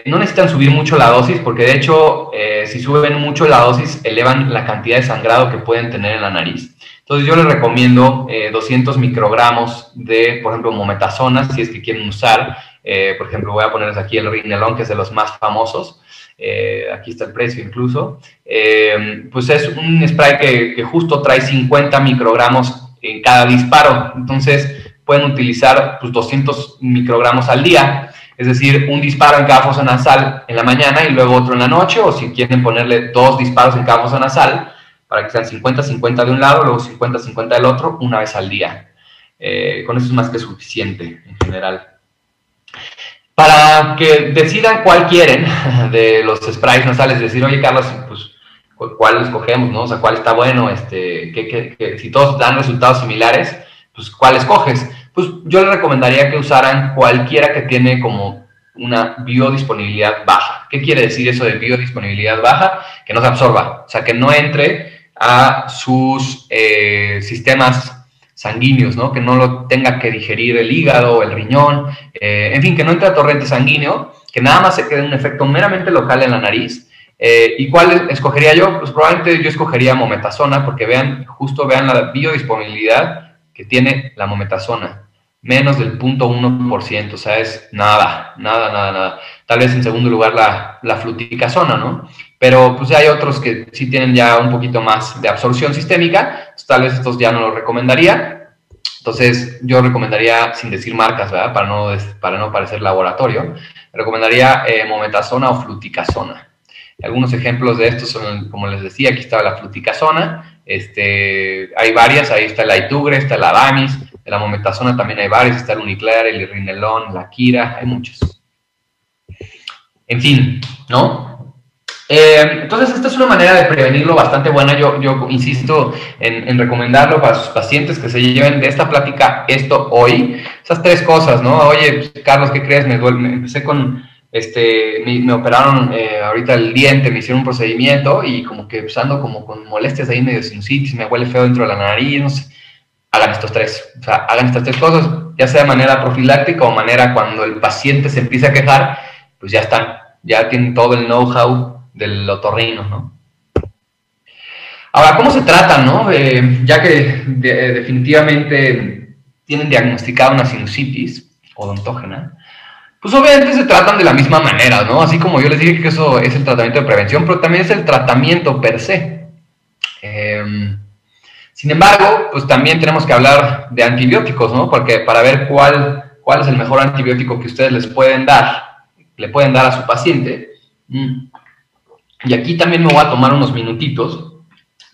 no necesitan subir mucho la dosis, porque de hecho, si suben mucho la dosis, elevan la cantidad de sangrado que pueden tener en la nariz. Entonces yo les recomiendo 200 eh, microgramos de, por ejemplo, mometasona, si es que quieren usar. Eh, por ejemplo, voy a ponerles aquí el Rinelón, que es de los más famosos. Eh, aquí está el precio incluso. pues es un spray que, que, justo trae 50 microgramos en cada disparo. Entonces pueden utilizar pues, 200 microgramos al día. Es decir, un disparo en cada fosa nasal en la mañana y luego otro en la noche, o si quieren ponerle dos disparos en cada fosa nasal, para que sean 50-50 de un lado, luego 50-50 del otro, una vez al día. Eh, con eso es más que suficiente en general. Para que decidan cuál quieren de los sprays nasales, decir, oye Carlos, pues cuál escogemos, ¿no? O sea, cuál está bueno, este, que, si todos dan resultados similares, pues cuál escoges. Pues yo les recomendaría que usaran cualquiera que tiene como una biodisponibilidad baja. ¿Qué quiere decir eso de biodisponibilidad baja? Que no se absorba, o sea, que no entre a sus eh, sistemas sanguíneos, ¿no? Que no lo tenga que digerir el hígado, el riñón, eh, en fin, que no entre a torrente sanguíneo, que nada más se quede un efecto meramente local en la nariz. Eh, ¿Y cuál escogería yo? Pues probablemente yo escogería mometasona, porque vean, justo vean la biodisponibilidad que tiene la mometasona, menos del 0.1%, o sea, es nada, nada, nada, nada. Tal vez en segundo lugar la, la fluticasona, ¿no? pero pues hay otros que sí tienen ya un poquito más de absorción sistémica, pues, tal vez estos ya no los recomendaría. Entonces yo recomendaría, sin decir marcas, ¿verdad? Para no, para no parecer laboratorio, recomendaría eh, mometasona o fluticasona. Algunos ejemplos de estos son, como les decía, aquí estaba la fluticasona, este, hay varias, ahí está la itugre, está la Damis, de la mometasona también hay varias, está el uniclar, el rinelón, la kira, hay muchos. En fin, ¿no? Eh, entonces, esta es una manera de prevenirlo bastante buena. Yo, yo insisto en, recomendarlo para sus pacientes que se lleven de esta plática esto hoy. Esas tres cosas, ¿no? Oye, pues, Carlos, ¿qué crees? Me, duele, empecé con, este, me, operaron eh, ahorita el diente, me hicieron un procedimiento y como que pues, como con molestias ahí medio sinusitis, me huele feo dentro de la nariz, no sé. Hagan estos tres, o sea, hagan estas tres cosas, ya sea de manera profiláctica o manera cuando el paciente se empieza a quejar, pues ya están, ya tienen todo el know-how del otorrino, ¿no? Ahora, ¿cómo se trata, no? Eh, ya que definitivamente tienen diagnosticada una sinusitis odontógena, pues obviamente se tratan de la misma manera, ¿no? Así como yo les dije que eso es el tratamiento de prevención, pero también es el tratamiento per se. Em, sin embargo, pues también tenemos que hablar de antibióticos, ¿no? Porque para ver cuál, cuál es el mejor antibiótico que ustedes les pueden dar, le pueden dar a su paciente, y aquí también me voy a tomar unos minutitos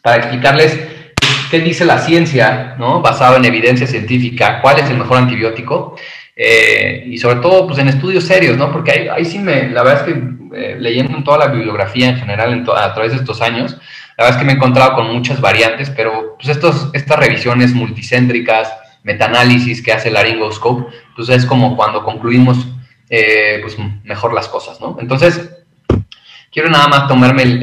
para explicarles qué dice la ciencia, ¿no? Basado en evidencia científica, cuál es el mejor antibiótico. Eh, y sobre todo, pues en estudios serios, ¿no? Porque ahí, ahí sí me, la verdad es que eh, leyendo en toda la bibliografía en general a través de estos años, la verdad es que me he encontrado con muchas variantes, pero pues estos, estas revisiones multicéntricas, metaanálisis que hace Laryngoscope, pues es como cuando concluimos eh, pues mejor las cosas, ¿no? Entonces, Quiero nada más tomarme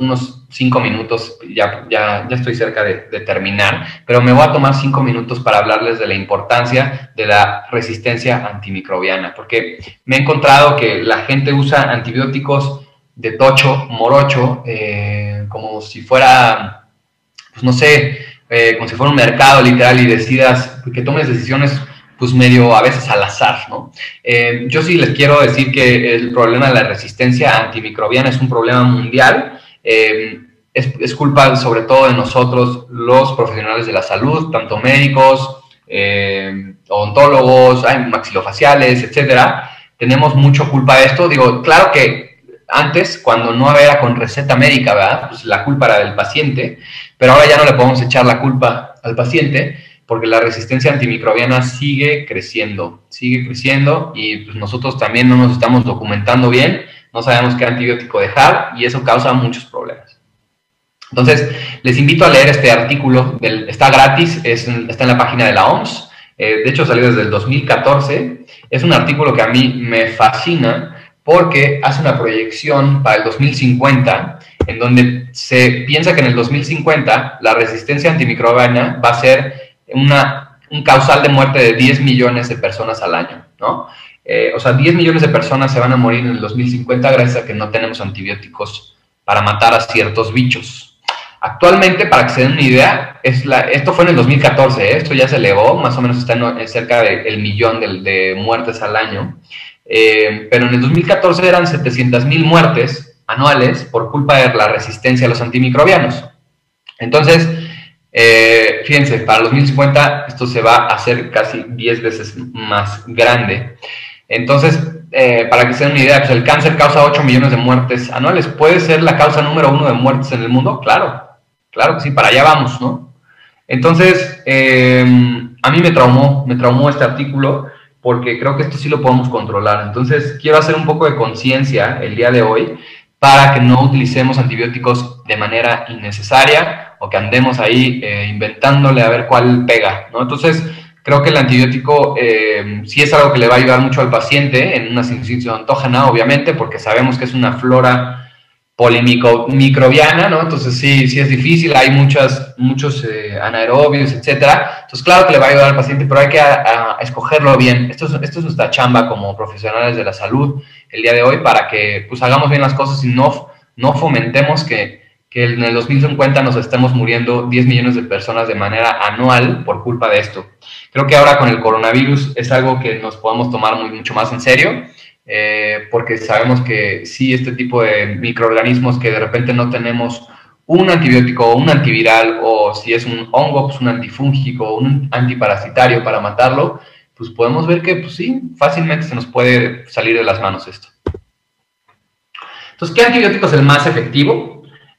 unos cinco minutos, ya, ya, ya estoy cerca de, terminar, pero me voy a tomar cinco minutos para hablarles de la importancia de la resistencia antimicrobiana, porque me he encontrado que la gente usa antibióticos de tocho, morocho, eh, como si fuera, pues no sé, eh, como si fuera un mercado literal y decidas, que tomes decisiones pues medio a veces al azar, ¿no? Eh, yo sí les quiero decir que el problema de la resistencia antimicrobiana es un problema mundial. Eh, es, culpa sobre todo de nosotros, los profesionales de la salud, tanto médicos eh, odontólogos, maxilofaciales, etcétera, tenemos mucho culpa de esto. Digo, claro que antes, cuando no había con receta médica, ¿verdad? Pues la culpa era del paciente, pero ahora ya no le podemos echar la culpa al paciente porque la resistencia antimicrobiana sigue creciendo, sigue creciendo y pues nosotros también no nos estamos documentando bien, no sabemos qué antibiótico dejar y eso causa muchos problemas. Entonces, les invito a leer este artículo, está gratis, está en la página de la OMS, eh, de hecho salió desde el 2014, es un artículo que a mí me fascina porque hace una proyección para el 2050 en donde se piensa que en el 2050 la resistencia antimicrobiana va a ser una, un causal de muerte de 10 millones de personas al año, ¿no? Eh, o sea, 10 millones de personas se van a morir en el 2050 gracias a que no tenemos antibióticos para matar a ciertos bichos. Actualmente, para que se den una idea, es la, esto fue en el 2014, ¿eh? esto ya se elevó, más o menos está en, cerca del millón de, de, muertes al año, eh, pero en el 2014 eran 700 mil muertes anuales por culpa de la resistencia a los antimicrobianos. Entonces, eh, fíjense, para los 2050 esto se va a hacer casi 10 veces más grande. Entonces, eh, para que se den una idea, pues el cáncer causa 8 millones de muertes anuales. ¿Puede ser la causa número uno de muertes en el mundo? Claro, claro que sí, para allá vamos, ¿no? Entonces, em, a mí me traumó, me traumó este artículo porque creo que esto sí lo podemos controlar. Entonces, quiero hacer un poco de conciencia el día de hoy para que no utilicemos antibióticos de manera innecesaria o que andemos ahí eh, inventándole a ver cuál pega, ¿no? Entonces, creo que el antibiótico eh, sí es algo que le va a ayudar mucho al paciente en una sinusitis ontógena, obviamente, porque sabemos que es una flora polimicrobiana, ¿no? Entonces sí, sí es difícil, hay muchas, muchos eh, anaerobios, etcétera. Entonces claro que le va a ayudar al paciente, pero hay que escogerlo bien. Esto es, esto es nuestra chamba como profesionales de la salud el día de hoy para que pues hagamos bien las cosas y no, no fomentemos que, que en el 2050 nos estemos muriendo 10 millones de personas de manera anual por culpa de esto. Creo que ahora con el coronavirus es algo que nos podemos tomar mucho más en serio, eh, porque sabemos que sí, este tipo de microorganismos que de repente no tenemos un antibiótico o un antiviral, o si es un hongo, pues un antifúngico, un antiparasitario para matarlo, pues podemos ver que, pues sí, fácilmente se nos puede salir de las manos esto. Entonces, ¿qué antibiótico es el más efectivo?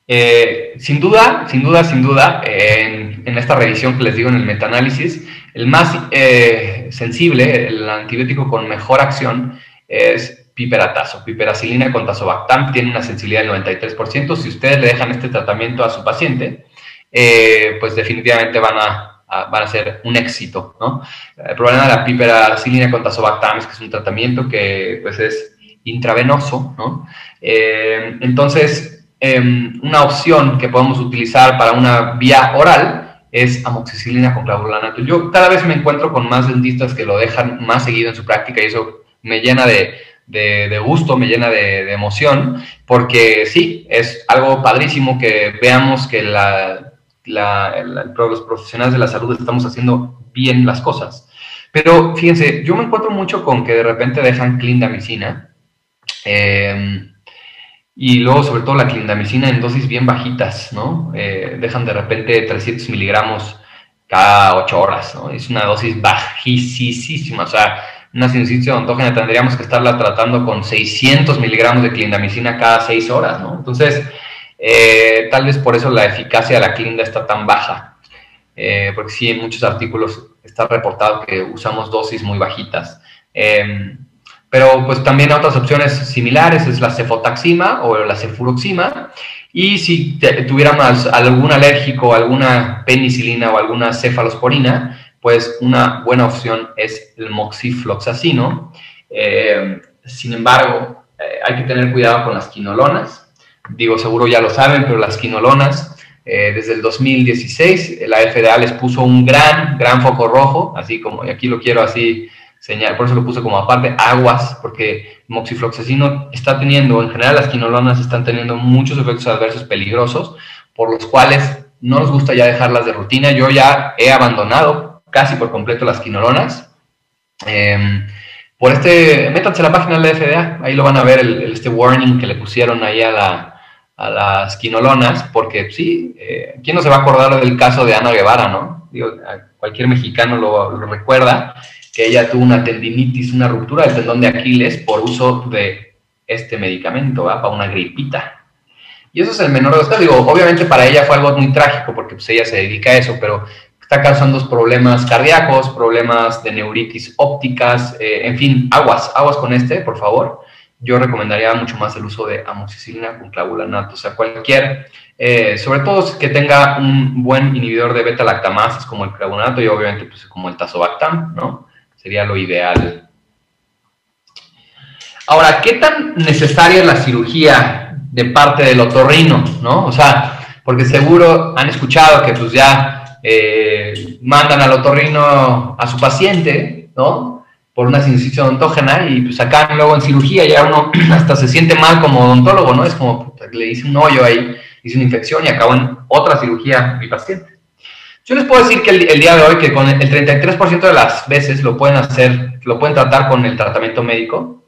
Eh, sin duda, sin duda, sin duda, en, esta revisión que les digo en el metaanálisis, el más eh, sensible, el antibiótico con mejor acción es piperatazo. Piperacilina con tazobactam tiene una sensibilidad del 93%. Si ustedes le dejan este tratamiento a su paciente, eh, pues definitivamente van a, van a ser un éxito, ¿no? El problema de la piperacilina con tazobactam es que es un tratamiento que pues es intravenoso, ¿no? entonces, Em, una opción que podemos utilizar para una vía oral es amoxicilina con clavulanato. Yo cada vez me encuentro con más dentistas que lo dejan más seguido en su práctica y eso me llena de, de, gusto, me llena de, emoción, porque sí, es algo padrísimo que veamos que la, los profesionales de la salud estamos haciendo bien las cosas. Pero fíjense, yo me encuentro mucho con que de repente dejan clindamicina. Eh, y luego, sobre todo, la clindamicina en dosis bien bajitas, ¿no? Eh, dejan de repente 300 miligramos cada 8 horas, ¿no? Es una dosis bajísima, o sea, una sinusitis odontógena tendríamos que estarla tratando con 600 miligramos de clindamicina cada 6 horas, ¿no? Entonces, eh, tal vez por eso la eficacia de la clinda está tan baja, eh, porque sí, en muchos artículos está reportado que usamos dosis muy bajitas. Eh, pero pues también otras opciones similares es la cefotaxima o la cefuroxima. Y si tuviéramos algún alérgico, alguna penicilina o alguna cefalosporina, pues una buena opción es el moxifloxacino. Eh, sin embargo, eh, hay que tener cuidado con las quinolonas. Digo, seguro ya lo saben, pero las quinolonas, eh, desde el 2016, la FDA les puso un gran, gran foco rojo, así como, y aquí lo quiero así por eso lo puse como aparte, aguas, porque moxifloxacino está teniendo, en general las quinolonas están teniendo muchos efectos adversos peligrosos, por los cuales no nos gusta ya dejarlas de rutina. Yo ya he abandonado casi por completo las quinolonas. Em, por este, métanse a la página de la FDA, ahí lo van a ver, el, este warning que le pusieron ahí a, la, a las quinolonas, porque sí, eh, ¿quién no se va a acordar del caso de Ana Guevara, no? cualquier mexicano lo recuerda, que ella tuvo una tendinitis, una ruptura del tendón de Aquiles por uso de este medicamento, ¿va? Para una gripita. Y eso es el menor de los casos. Digo, obviamente para ella fue algo muy trágico porque pues ella se dedica a eso, pero está causando problemas cardíacos, problemas de neuritis ópticas, eh, en fin, aguas, aguas con este, por favor. Yo recomendaría mucho más el uso de amoxicilina con clavulanato, o sea, cualquier, eh, sobre todo que tenga un buen inhibidor de beta-lactamases como el clavulanato y obviamente pues, como el tazobactam, ¿no? Sería lo ideal. Ahora, ¿qué tan necesaria es la cirugía de parte del otorrino, no? O sea, porque seguro han escuchado que pues ya eh, mandan al otorrino a su paciente, ¿no? Por una sinusitis odontógena y pues acá luego en cirugía ya uno hasta se siente mal como odontólogo, ¿no? Es como, le hice un hoyo ahí, hice una infección y acabo en otra cirugía mi paciente. Yo les puedo decir que el, día de hoy que con el, 33% de las veces lo pueden hacer, lo pueden tratar con el tratamiento médico.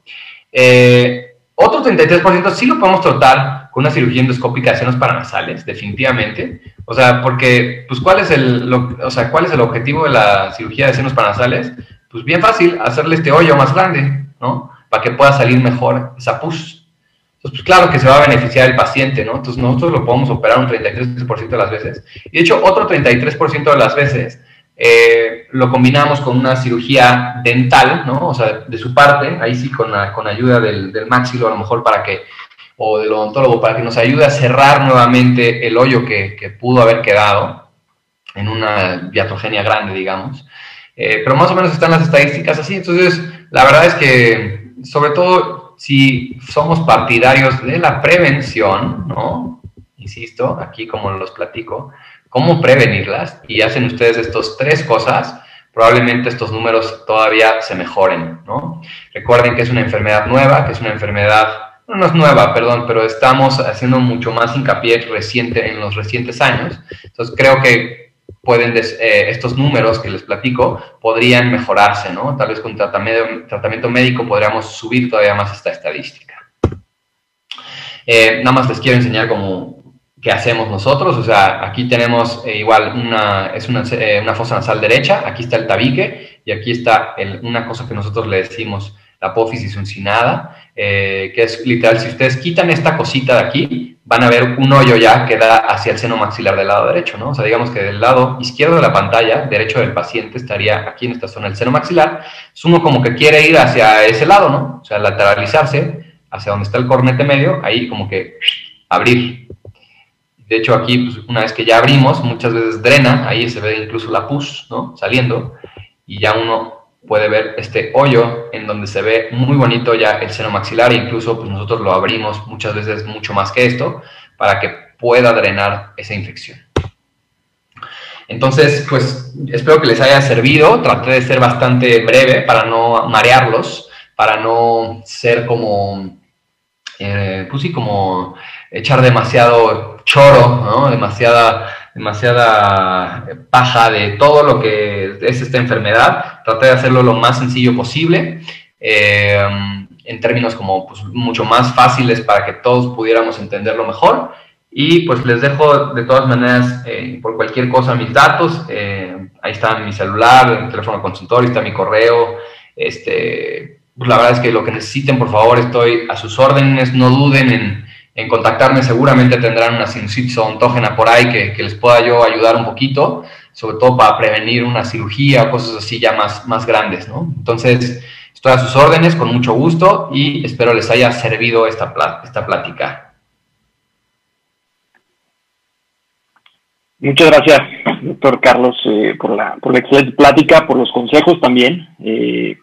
Eh, otro 33% sí lo podemos tratar con una cirugía endoscópica de senos paranasales, definitivamente. O sea, porque, pues, ¿cuál es el, o sea, ¿cuál es el objetivo de la cirugía de senos paranasales? Pues bien fácil, hacerle este hoyo más grande, ¿no? Para que pueda salir mejor esa pus. Entonces, pues claro que se va a beneficiar el paciente, ¿no? Entonces, nosotros lo podemos operar un 33% de las veces. Y de hecho, otro 33% de las veces eh, lo combinamos con una cirugía dental, ¿no? O sea, de su parte, ahí sí con, con ayuda del, del máxilo, a lo mejor para que o del odontólogo para que nos ayude a cerrar nuevamente el hoyo que, que pudo haber quedado en una diatrogenia grande, digamos. Eh, pero más o menos están las estadísticas así. Entonces, la verdad es que, sobre todo, si somos partidarios de la prevención, ¿no? Insisto, aquí como los platico, cómo prevenirlas y hacen ustedes estas tres cosas, probablemente estos números todavía se mejoren, ¿no? Recuerden que es una enfermedad nueva, que es una enfermedad no es nueva, perdón, pero estamos haciendo mucho más hincapié reciente, en los recientes años. Entonces creo que pueden, eh, estos números que les platico podrían mejorarse, ¿no? Tal vez con tratamiento, tratamiento médico podríamos subir todavía más esta estadística. Eh, nada más les quiero enseñar cómo qué hacemos nosotros. O sea, aquí tenemos eh, igual una, es una, una, fosa nasal derecha, aquí está el tabique y aquí está una cosa que nosotros le decimos la apófisis uncinada, eh, que es literal, si ustedes quitan esta cosita de aquí, van a ver un hoyo ya que da hacia el seno maxilar del lado derecho, ¿no? O sea, digamos que del lado izquierdo de la pantalla, derecho del paciente, estaría aquí en esta zona el seno maxilar. Es uno como que quiere ir hacia ese lado, ¿no? O sea, lateralizarse hacia donde está el cornete medio, ahí como que abrir. De hecho, aquí, pues, una vez que ya abrimos, muchas veces drena, ahí se ve incluso la pus, ¿no? Saliendo, y ya uno puede ver este hoyo en donde se ve muy bonito ya el seno maxilar, incluso pues nosotros lo abrimos muchas veces mucho más que esto para que pueda drenar esa infección. Entonces, pues espero que les haya servido, traté de ser bastante breve para no marearlos, para no ser como, eh, pues sí, como echar demasiado choro, ¿no? Demasiada demasiada paja de todo lo que es esta enfermedad. Traté de hacerlo lo más sencillo posible, eh, en términos como pues, mucho más fáciles para que todos pudiéramos entenderlo mejor. Y pues les dejo de todas maneras, eh, por cualquier cosa, mis datos. Eh, ahí está mi celular, el teléfono consultorio, está mi correo. Este, pues la verdad es que lo que necesiten, por favor, estoy a sus órdenes. No duden en, en contactarme, seguramente tendrán una sinusitis odontógena por ahí que, les pueda yo ayudar un poquito, sobre todo para prevenir una cirugía o cosas así ya más, más grandes, ¿no? Entonces, estoy a sus órdenes con mucho gusto y espero les haya servido esta, esta plática. Muchas gracias, doctor Carlos, eh, por, la, por la excelente plática, por los consejos también eh,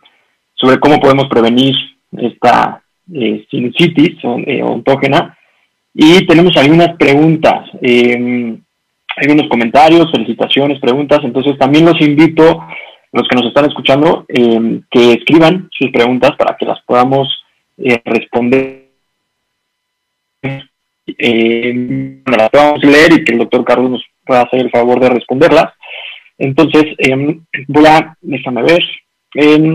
sobre cómo podemos prevenir esta eh, sinusitis odontógena y tenemos algunas preguntas, em, algunos comentarios, felicitaciones, preguntas. Entonces también los invito, los que nos están escuchando, em, que escriban sus preguntas para que las podamos eh, responder. Eh, las podamos leer y que el doctor Carlos nos pueda hacer el favor de responderlas. Entonces, voy déjame ver.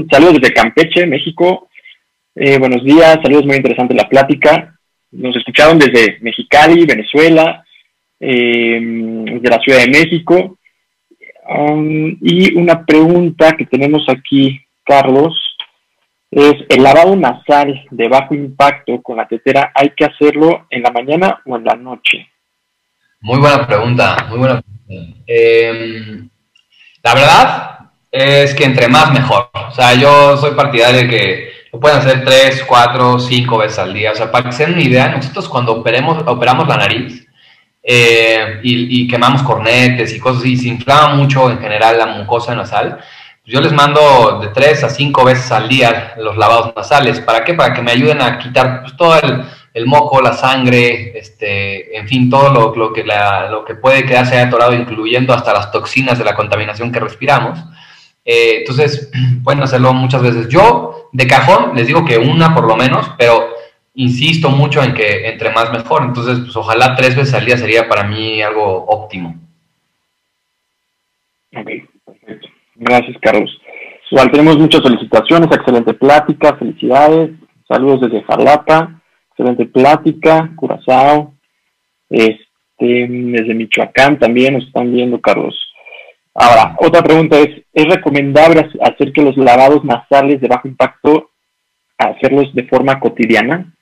saludos desde Campeche, México. Eh, buenos días, saludos, muy interesante la plática nos escucharon desde Mexicali, Venezuela, eh, desde la Ciudad de México. Um, y una pregunta que tenemos aquí, Carlos, es el lavado nasal de bajo impacto con la tetera, ¿hay que hacerlo en la mañana o en la noche? Muy buena pregunta, muy buena pregunta. Em, la verdad es que entre más mejor. O sea, yo soy partidario de que lo pueden hacer tres, cuatro, cinco veces al día. O sea, para que se den una idea, nosotros cuando operemos, operamos la nariz eh, y, quemamos cornetes y cosas así, se inflama mucho en general la mucosa nasal, yo les mando de tres a cinco veces al día los lavados nasales. ¿Para qué? Para que me ayuden a quitar pues, todo el, moco, la sangre, este, en fin, todo lo, lo que lo que puede quedarse atorado, incluyendo hasta las toxinas de la contaminación que respiramos. Eh, entonces, pueden hacerlo muchas veces. Yo, de cajón, les digo que una por lo menos, pero insisto mucho en que entre más mejor. Entonces, pues ojalá tres veces al día sería para mí algo óptimo. Ok, perfecto. Gracias, Carlos. Igual tenemos muchas felicitaciones, excelente plática, felicidades, saludos desde Jalapa, excelente plática, Curazao, este, desde Michoacán también nos están viendo, Carlos. Ahora, otra pregunta es, ¿es recomendable hacer que los lavados nasales de bajo impacto, hacerlos de forma cotidiana?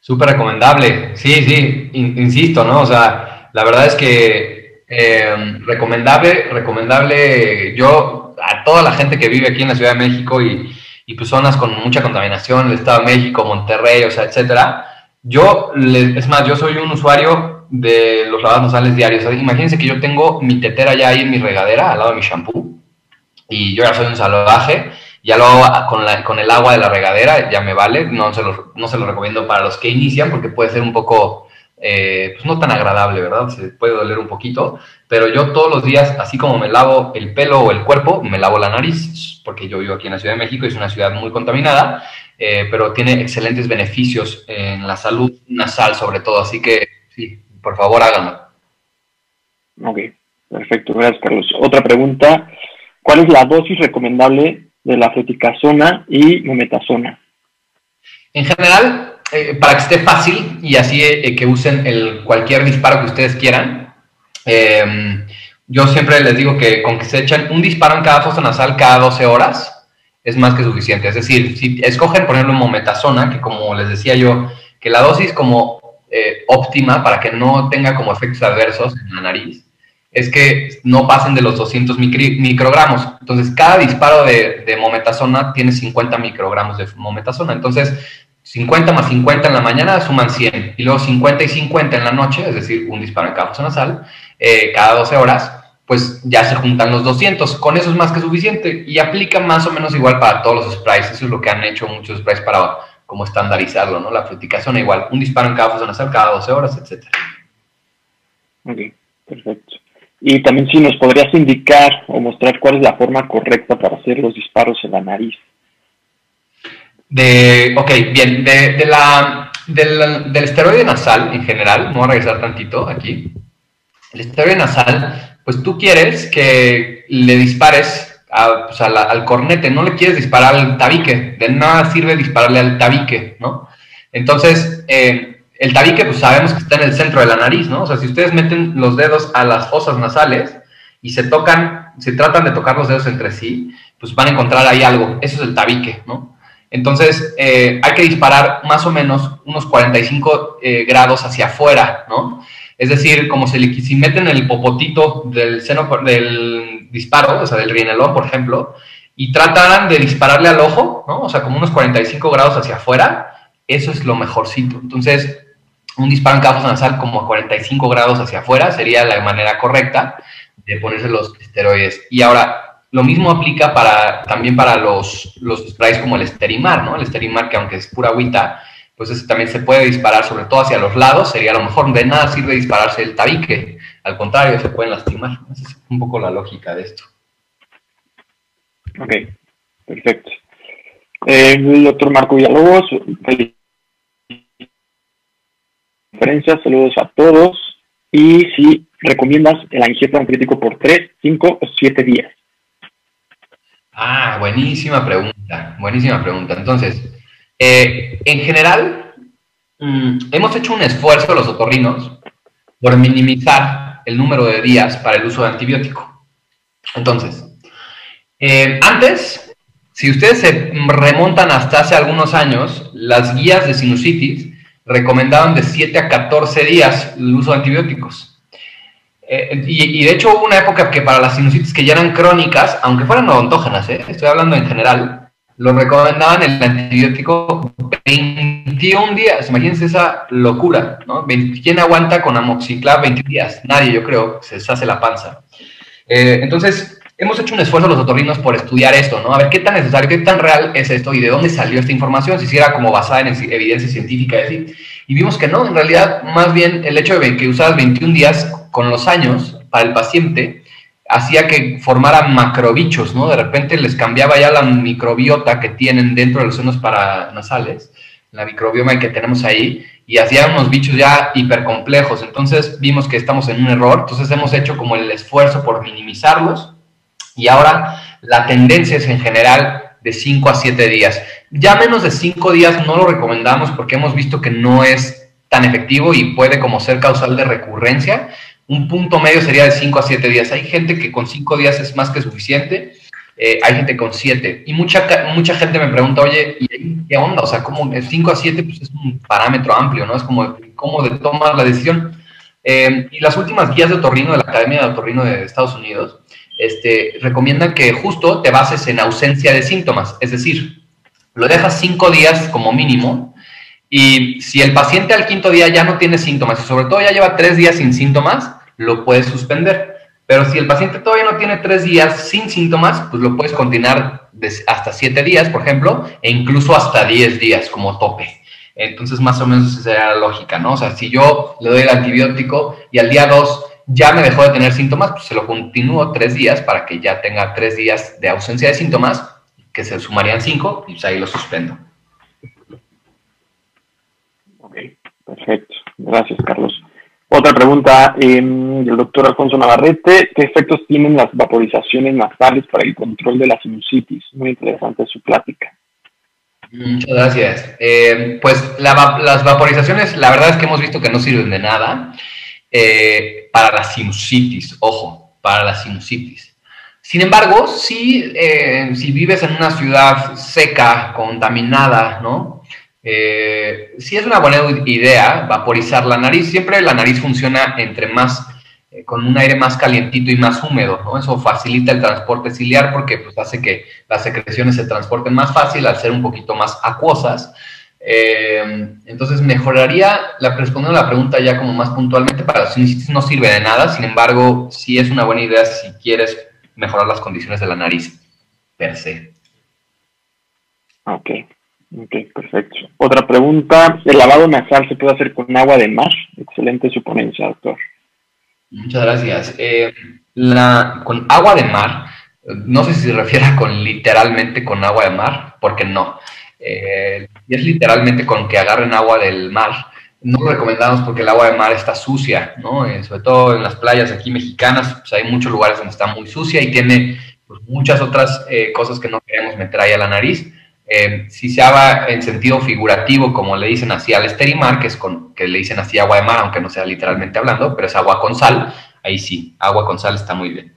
Súper recomendable, sí, sí, insisto, ¿no? O sea, la verdad es que eh, recomendable, recomendable, yo a toda la gente que vive aquí en la Ciudad de México y, y pues zonas con mucha contaminación, el Estado de México, Monterrey, o sea, etcétera, yo, es más, yo soy un usuario de los lavados nasales diarios. imagínense que yo tengo mi tetera ya ahí en mi regadera, al lado de mi shampoo, y yo ya soy un salvaje, ya lo hago con, el agua de la regadera, ya me vale, no se, lo, no se lo recomiendo para los que inician porque puede ser un poco, eh, pues no tan agradable, ¿verdad? Se puede doler un poquito, pero yo todos los días, así como me lavo el pelo o el cuerpo, me lavo la nariz, porque yo vivo aquí en la Ciudad de México, es una ciudad muy contaminada, eh, pero tiene excelentes beneficios en la salud nasal sobre todo, así que sí, por favor háganlo. Ok, perfecto, gracias Carlos. Otra pregunta, ¿cuál es la dosis recomendable de la fluticasona y mometasona? En general, eh, para que esté fácil y así eh, que usen el, cualquier disparo que ustedes quieran, em, yo siempre les digo que con que se echen un disparo en cada fosa nasal cada 12 horas, es más que suficiente. Es decir, si escogen ponerlo en mometasona, que como les decía yo, que la dosis como eh, óptima para que no tenga como efectos adversos en la nariz es que no pasen de los 200 microgramos. Entonces, cada disparo de, de, mometasona tiene 50 microgramos de mometasona. Entonces, 50 más 50 en la mañana suman 100. Y luego 50 y 50 en la noche, es decir, un disparo en fosa nasal, eh, cada 12 horas, pues ya se juntan los 200. Con eso es más que suficiente y aplica más o menos igual para todos los sprays. Eso es lo que han hecho muchos sprays para como estandarizarlo, ¿no? La fruticación igual, un disparo en cada fosa nasal cada 12 horas, etcétera. Ok, perfecto. Y también si nos podrías indicar o mostrar cuál es la forma correcta para hacer los disparos en la nariz. De, ok, bien, de, la, del, del esteroide nasal en general, vamos a regresar tantito aquí. El esteroide nasal, pues tú quieres que le dispares al cornete, no le quieres disparar al tabique, de nada sirve dispararle al tabique, ¿no? Entonces, eh, el tabique, pues sabemos que está en el centro de la nariz, ¿no? O sea, si ustedes meten los dedos a las fosas nasales y se tocan, se tratan de tocar los dedos entre sí, pues van a encontrar ahí algo, eso es el tabique, ¿no? Entonces, eh, hay que disparar más o menos unos 45 eh, grados hacia afuera, ¿no? Es decir, como si, si meten el popotito del seno del disparo, o sea, del rienelón, por ejemplo, y trataran de dispararle al ojo, ¿no? O sea, como unos 45 grados hacia afuera, eso es lo mejorcito. Entonces, un disparo en caja nasal como a 45 grados hacia afuera sería la manera correcta de ponerse los esteroides. Y ahora, lo mismo aplica para, también para los, los sprays como el esterimar, ¿no? El esterimar que aunque es pura agüita, pues ese también se puede disparar sobre todo hacia los lados, sería lo mejor, de nada sirve dispararse el tabique, al contrario, se pueden lastimar. Esa es un poco la lógica de esto. Ok, perfecto. Eh, el doctor Marco Villalobos, conferencia, saludos a todos. Y si recomiendas el ingesta crítico por 3, 5 o 7 días. Ah, buenísima pregunta, buenísima pregunta. Entonces, eh, en general, mm, hemos hecho un esfuerzo los otorrinos por minimizar el número de días para el uso de antibiótico. Entonces, eh, antes, si ustedes se remontan hasta hace algunos años, las guías de sinusitis recomendaban de 7 a 14 días el uso de antibióticos. Eh, y, de hecho hubo una época que para las sinusitis que ya eran crónicas, aunque fueran odontógenas, ¿eh? estoy hablando en general, lo recomendaban el antibiótico 21 días. Imagínense esa locura, ¿no? ¿Quién aguanta con amoxiclav 20 días? Nadie, yo creo, se hace la panza. Eh, entonces, hemos hecho un esfuerzo los otorrinos por estudiar esto, ¿no? A ver qué tan necesario, qué tan real es esto y de dónde salió esta información, si era como basada en evidencia científica y así. Y vimos que no, en realidad, más bien el hecho de que usaras 21 días con los años para el paciente hacía que formaran macrobichos, ¿no? De repente les cambiaba ya la microbiota que tienen dentro de los senos paranasales, la microbioma que tenemos ahí, y hacían unos bichos ya hipercomplejos. Entonces vimos que estamos en un error, entonces hemos hecho como el esfuerzo por minimizarlos, y ahora la tendencia es en general de 5 a 7 días. Ya menos de 5 días no lo recomendamos porque hemos visto que no es tan efectivo y puede como ser causal de recurrencia, un punto medio sería de 5 a 7 días. Hay gente que con 5 días es más que suficiente, eh, hay gente con 7. Y mucha, mucha gente me pregunta, oye, ¿y qué onda? O sea, como 5 a 7 pues es un parámetro amplio, ¿no? Es como cómo de tomar la decisión. Eh, y las últimas guías de otorrino de la Academia de Otorrino de Estados Unidos este, recomiendan que justo te bases en ausencia de síntomas, es decir, lo dejas 5 días como mínimo y si el paciente al quinto día ya no tiene síntomas y sobre todo ya lleva 3 días sin síntomas, lo puedes suspender. Pero si el paciente todavía no tiene tres días sin síntomas, pues lo puedes continuar hasta siete días, por ejemplo, e incluso hasta diez días como tope. Entonces, más o menos esa sería la lógica, ¿no? O sea, si yo le doy el antibiótico y al día dos ya me dejó de tener síntomas, pues se lo continúo tres días para que ya tenga tres días de ausencia de síntomas, que se sumarían cinco, y pues ahí lo suspendo. Ok, perfecto. Gracias, Carlos. Otra pregunta em, del doctor Alfonso Navarrete. ¿Qué efectos tienen las vaporizaciones nasales para el control de la sinusitis? Muy interesante su plática. Muchas gracias. Eh, pues las vaporizaciones, la verdad es que hemos visto que no sirven de nada eh, para la sinusitis. Ojo, para la sinusitis. Sin embargo, si, eh, si vives en una ciudad seca, contaminada, ¿no? Eh, si es una buena idea vaporizar la nariz. Siempre la nariz funciona entre más, eh, con un aire más calientito y más húmedo, ¿no? Eso facilita el transporte ciliar porque pues, hace que las secreciones se transporten más fácil al ser un poquito más acuosas. Eh, entonces mejoraría, la, respondiendo a la pregunta ya como más puntualmente, para los sinusitis no sirve de nada, sin embargo, sí es una buena idea si quieres mejorar las condiciones de la nariz per se. Ok. Ok, perfecto. Otra pregunta, ¿el lavado nasal se puede hacer con agua de mar? Excelente su ponencia, doctor. Muchas gracias. Eh, la, con agua de mar, no sé si se refiere con literalmente con agua de mar, porque no. Eh, es literalmente con que agarren agua del mar. No lo recomendamos porque el agua de mar está sucia, ¿no? Eh, sobre todo en las playas aquí mexicanas, pues hay muchos lugares donde está muy sucia y tiene pues, muchas otras cosas que no queremos meter ahí a la nariz. Eh, si se haga en sentido figurativo, como le dicen así al esterimar, que, es con, que le dicen así agua de mar, aunque no sea literalmente hablando, pero es agua con sal, ahí sí, agua con sal está muy bien.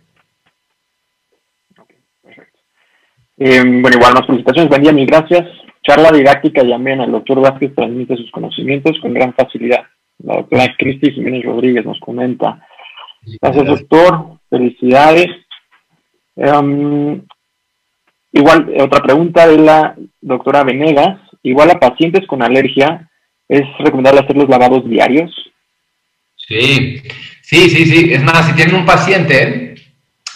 Eh, bueno, igual más felicitaciones, buen día, mil gracias. Charla didáctica y amena, el doctor Vázquez transmite sus conocimientos con gran facilidad. La doctora Cristi Jiménez Rodríguez nos comenta. Gracias, doctor. Felicidades. Em, Igual, otra pregunta de la doctora Venegas. Igual a pacientes con alergia, ¿es recomendable hacer los lavados diarios? Sí, sí, sí, sí. Es más, si tienen un paciente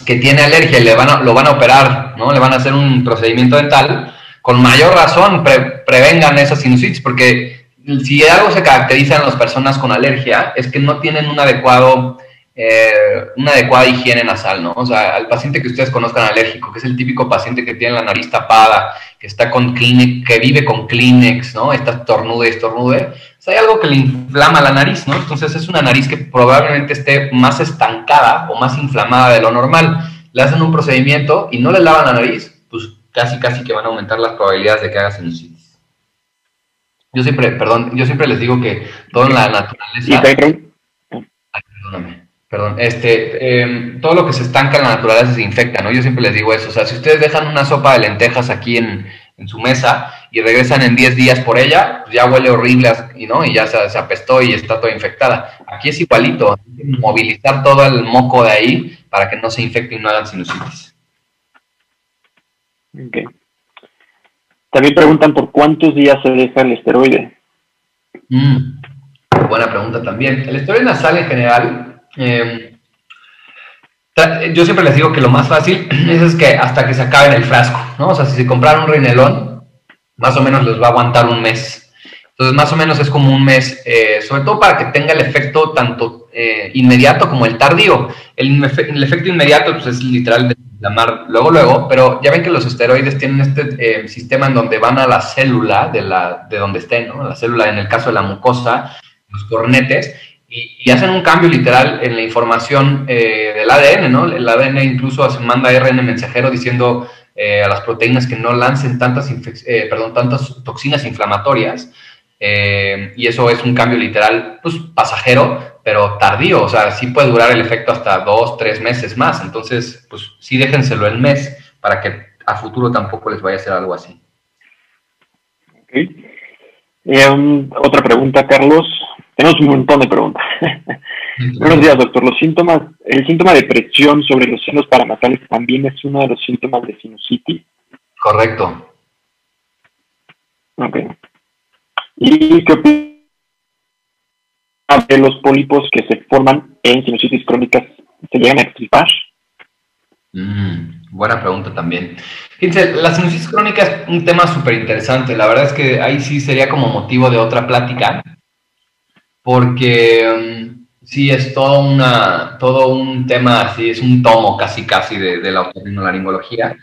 que tiene alergia y le van a, lo van a operar, ¿no? Le van a hacer un procedimiento dental, con mayor razón prevengan esa sinusitis, porque si algo se caracteriza en las personas con alergia es que no tienen un adecuado eh, una adecuada higiene nasal, ¿no? O sea, al paciente que ustedes conozcan alérgico, que es el típico paciente que tiene la nariz tapada, que está con Kleenex, que vive con Kleenex, ¿no? Está estornude, estornude. O sea, hay algo que le inflama la nariz, ¿no? Entonces es una nariz que probablemente esté más estancada o más inflamada de lo normal. Le hacen un procedimiento y no le lavan la nariz, pues casi, casi que van a aumentar las probabilidades de que haga sinusitis. Yo siempre, perdón, yo siempre les digo que todo en la naturaleza... Ay, perdóname perdón, este, em, todo lo que se estanca en la naturaleza se infecta, ¿no? Yo siempre les digo eso, o sea, si ustedes dejan una sopa de lentejas aquí en, su mesa y regresan en 10 días por ella, pues ya huele horrible, y ¿no? Y ya se, se, apestó y está toda infectada. Aquí es igualito, movilizar todo el moco de ahí para que no se infecte y no hagan sinusitis. Okay. También preguntan por cuántos días se deja el esteroide. Mm, buena pregunta también. El esteroide nasal en general, em, yo siempre les digo que lo más fácil es, que hasta que se acabe en el frasco, ¿no? O sea, si se compraron un Rinelón, más o menos les va a aguantar un mes. Entonces, más o menos es como un mes, eh, sobre todo para que tenga el efecto tanto eh, inmediato como el tardío. El, efecto inmediato pues, es literal de llamar luego, luego, pero ya ven que los esteroides tienen este eh, sistema en donde van a la célula de, la, de donde estén, ¿no? La célula, en el caso de la mucosa, los cornetes, y, hacen un cambio literal en la información del ADN, ¿no? El ADN incluso manda RN mensajero diciendo a las proteínas que no lancen tantas, perdón, tantas toxinas inflamatorias eh, y eso es un cambio literal, pues pasajero, pero tardío, o sea, sí puede durar el efecto hasta dos, tres meses más. Entonces, pues sí déjenselo el mes para que a futuro tampoco les vaya a hacer algo así. Em, otra pregunta, Carlos. Tenemos un montón de preguntas. Buenos días, doctor. Los síntomas, el síntoma de presión sobre los senos paranasales también es uno de los síntomas de sinusitis. Correcto. Ok. ¿Y qué opina de los pólipos que se forman en sinusitis crónicas? ¿Se llegan a extirpar? Mm, buena pregunta también. Fíjense, la sinusitis crónica es un tema súper interesante. La verdad es que ahí sí sería como motivo de otra plática, porque mm, sí es todo, una, todo un tema, así es un tomo casi casi de, de la otorrinolaringología.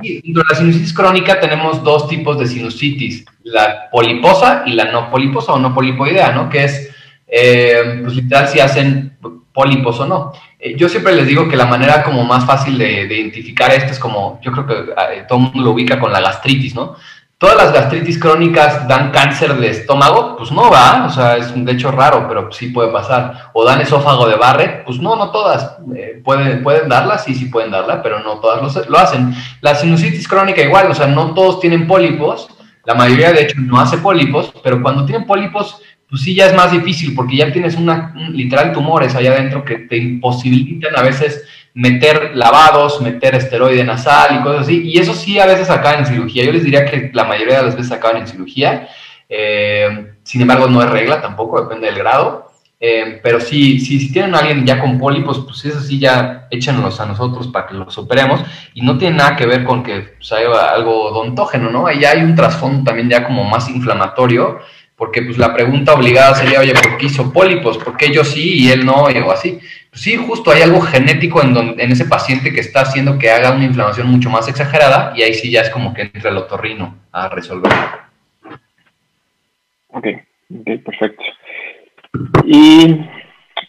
Dentro de la sinusitis crónica tenemos dos tipos de sinusitis, la poliposa y la no poliposa o no polipoidea, ¿no? Que es, eh, pues literal, si hacen pólipos o no. Eh, yo siempre les digo que la manera como más fácil de, identificar esto es como, yo creo que eh, todo el mundo lo ubica con la gastritis, ¿no? ¿Todas las gastritis crónicas dan cáncer de estómago? Pues no va, o sea, es un hecho raro, pero sí puede pasar. ¿O dan esófago de Barrett? Pues no, no todas. Eh, pueden, pueden darla, sí, sí pueden darla, pero no todas lo, hacen. La sinusitis crónica igual, o sea, no todos tienen pólipos. La mayoría, de hecho, no hace pólipos, pero cuando tienen pólipos, pues sí ya es más difícil, porque ya tienes una, literal tumores allá adentro que te imposibilitan a veces meter lavados, meter esteroide nasal y cosas así. Y eso sí a veces acaban en cirugía. Yo les diría que la mayoría de las veces acaban en cirugía. Eh, sin embargo, no es regla tampoco, depende del grado. Eh, pero sí, sí, si tienen a alguien ya con pólipos, pues eso sí ya échenlos a nosotros para que los operemos. Y no tiene nada que ver con que pues, haya algo odontógeno, ¿no? Ahí hay un trasfondo también ya como más inflamatorio porque pues la pregunta obligada sería, oye, ¿por qué hizo pólipos? ¿Por qué yo sí y él no? O así. Sí, justo hay algo genético en, donde, en ese paciente que está haciendo que haga una inflamación mucho más exagerada y ahí sí ya es como que entra el otorrino a resolver. Ok, ok, perfecto. Y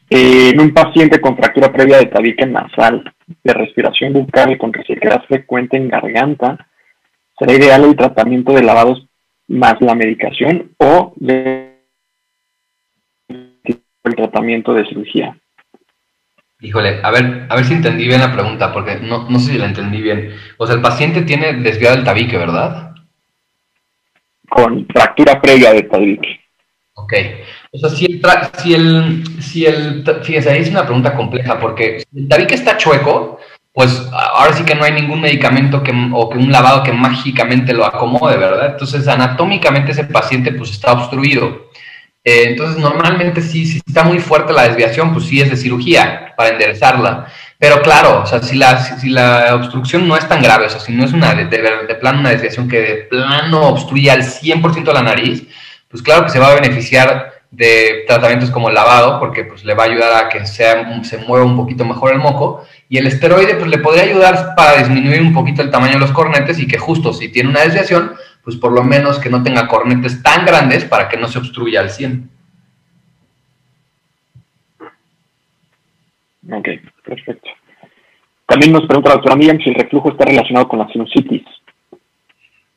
eh, en un paciente con fractura previa de tabique nasal, de respiración bucal con resequedad frecuente en garganta, será ideal el tratamiento de lavados más la medicación o el tratamiento de cirugía. Híjole, a ver, a ver si entendí bien la pregunta, porque no, no sé si la entendí bien. O sea, el paciente tiene desviado el tabique, ¿verdad? Con fractura previa del tabique. Ok. O sea, si el, si el, si el, fíjense, ahí es una pregunta compleja, porque si el tabique está chueco, pues ahora sí que no hay ningún medicamento que, o que un lavado que mágicamente lo acomode, ¿verdad? Entonces, anatómicamente ese paciente pues está obstruido. Eh, entonces, normalmente sí, si está muy fuerte la desviación, pues sí es de cirugía para enderezarla. Pero claro, o sea, si la, si la obstrucción no es tan grave, o sea, si no es una de, de, plano una desviación que de plano obstruye al 100% la nariz, pues claro que se va a beneficiar de tratamientos como el lavado, porque pues le va a ayudar a que sea, se mueva un poquito mejor el moco, y el esteroide pues le podría ayudar para disminuir un poquito el tamaño de los cornetes y que justo si tiene una desviación, pues por lo menos que no tenga cornetes tan grandes para que no se obstruya al 100. Ok, perfecto. También nos pregunta la doctora Miriam si el reflujo está relacionado con la sinusitis.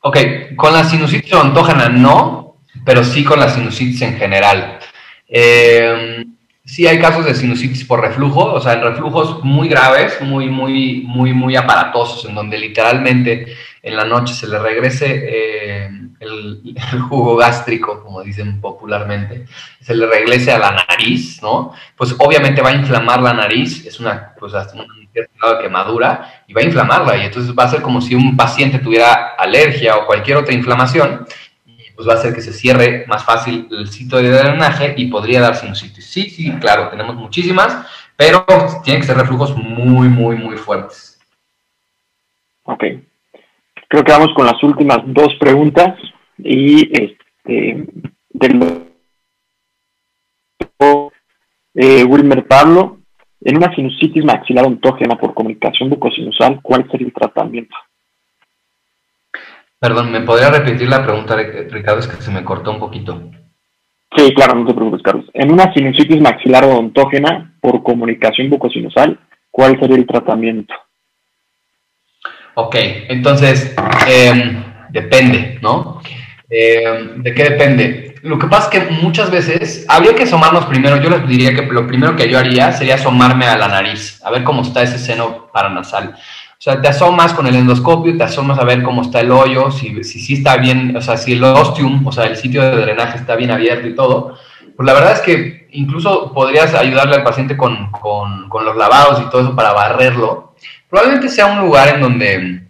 Ok, con la sinusitis ontógena no, pero sí con la sinusitis en general. Eh, Sí hay casos de sinusitis por reflujo, o sea, en reflujos muy graves, muy, muy, muy, muy aparatosos, en donde literalmente en la noche se le regrese eh, el, jugo gástrico, como dicen popularmente, se le regrese a la nariz, ¿no? Pues obviamente va a inflamar la nariz, es una, pues, un grado de quemadura, y va a inflamarla, y entonces va a ser como si un paciente tuviera alergia o cualquier otra inflamación, pues va a hacer que se cierre más fácil el sitio de drenaje y podría dar sinusitis. Sí, sí, claro, tenemos muchísimas, pero tienen que ser reflujos muy, muy, muy fuertes. Ok. Creo que vamos con las últimas dos preguntas y este del eh, Wilmer Pablo, en una sinusitis maxilar ontógena por comunicación bucosinusal, ¿cuál sería el tratamiento? Perdón, ¿me podría repetir la pregunta, Ricardo? Es que se me cortó un poquito. Sí, claro, no te preocupes, Carlos. En una sinusitis maxilar odontógena por comunicación bucosinusal, ¿cuál sería el tratamiento? Ok, entonces, em, depende, ¿no? Em, ¿De qué depende? Lo que pasa es que muchas veces habría que asomarnos primero. Yo les diría que lo primero que yo haría sería asomarme a la nariz, a ver cómo está ese seno paranasal. O sea, te asomas con el endoscopio, te asomas a ver cómo está el hoyo, si, si, si está bien, o sea, si el ostium, o sea, el sitio de drenaje está bien abierto y todo. Pues la verdad es que incluso podrías ayudarle al paciente con, con, con los lavados y todo eso para barrerlo. Probablemente sea un lugar en donde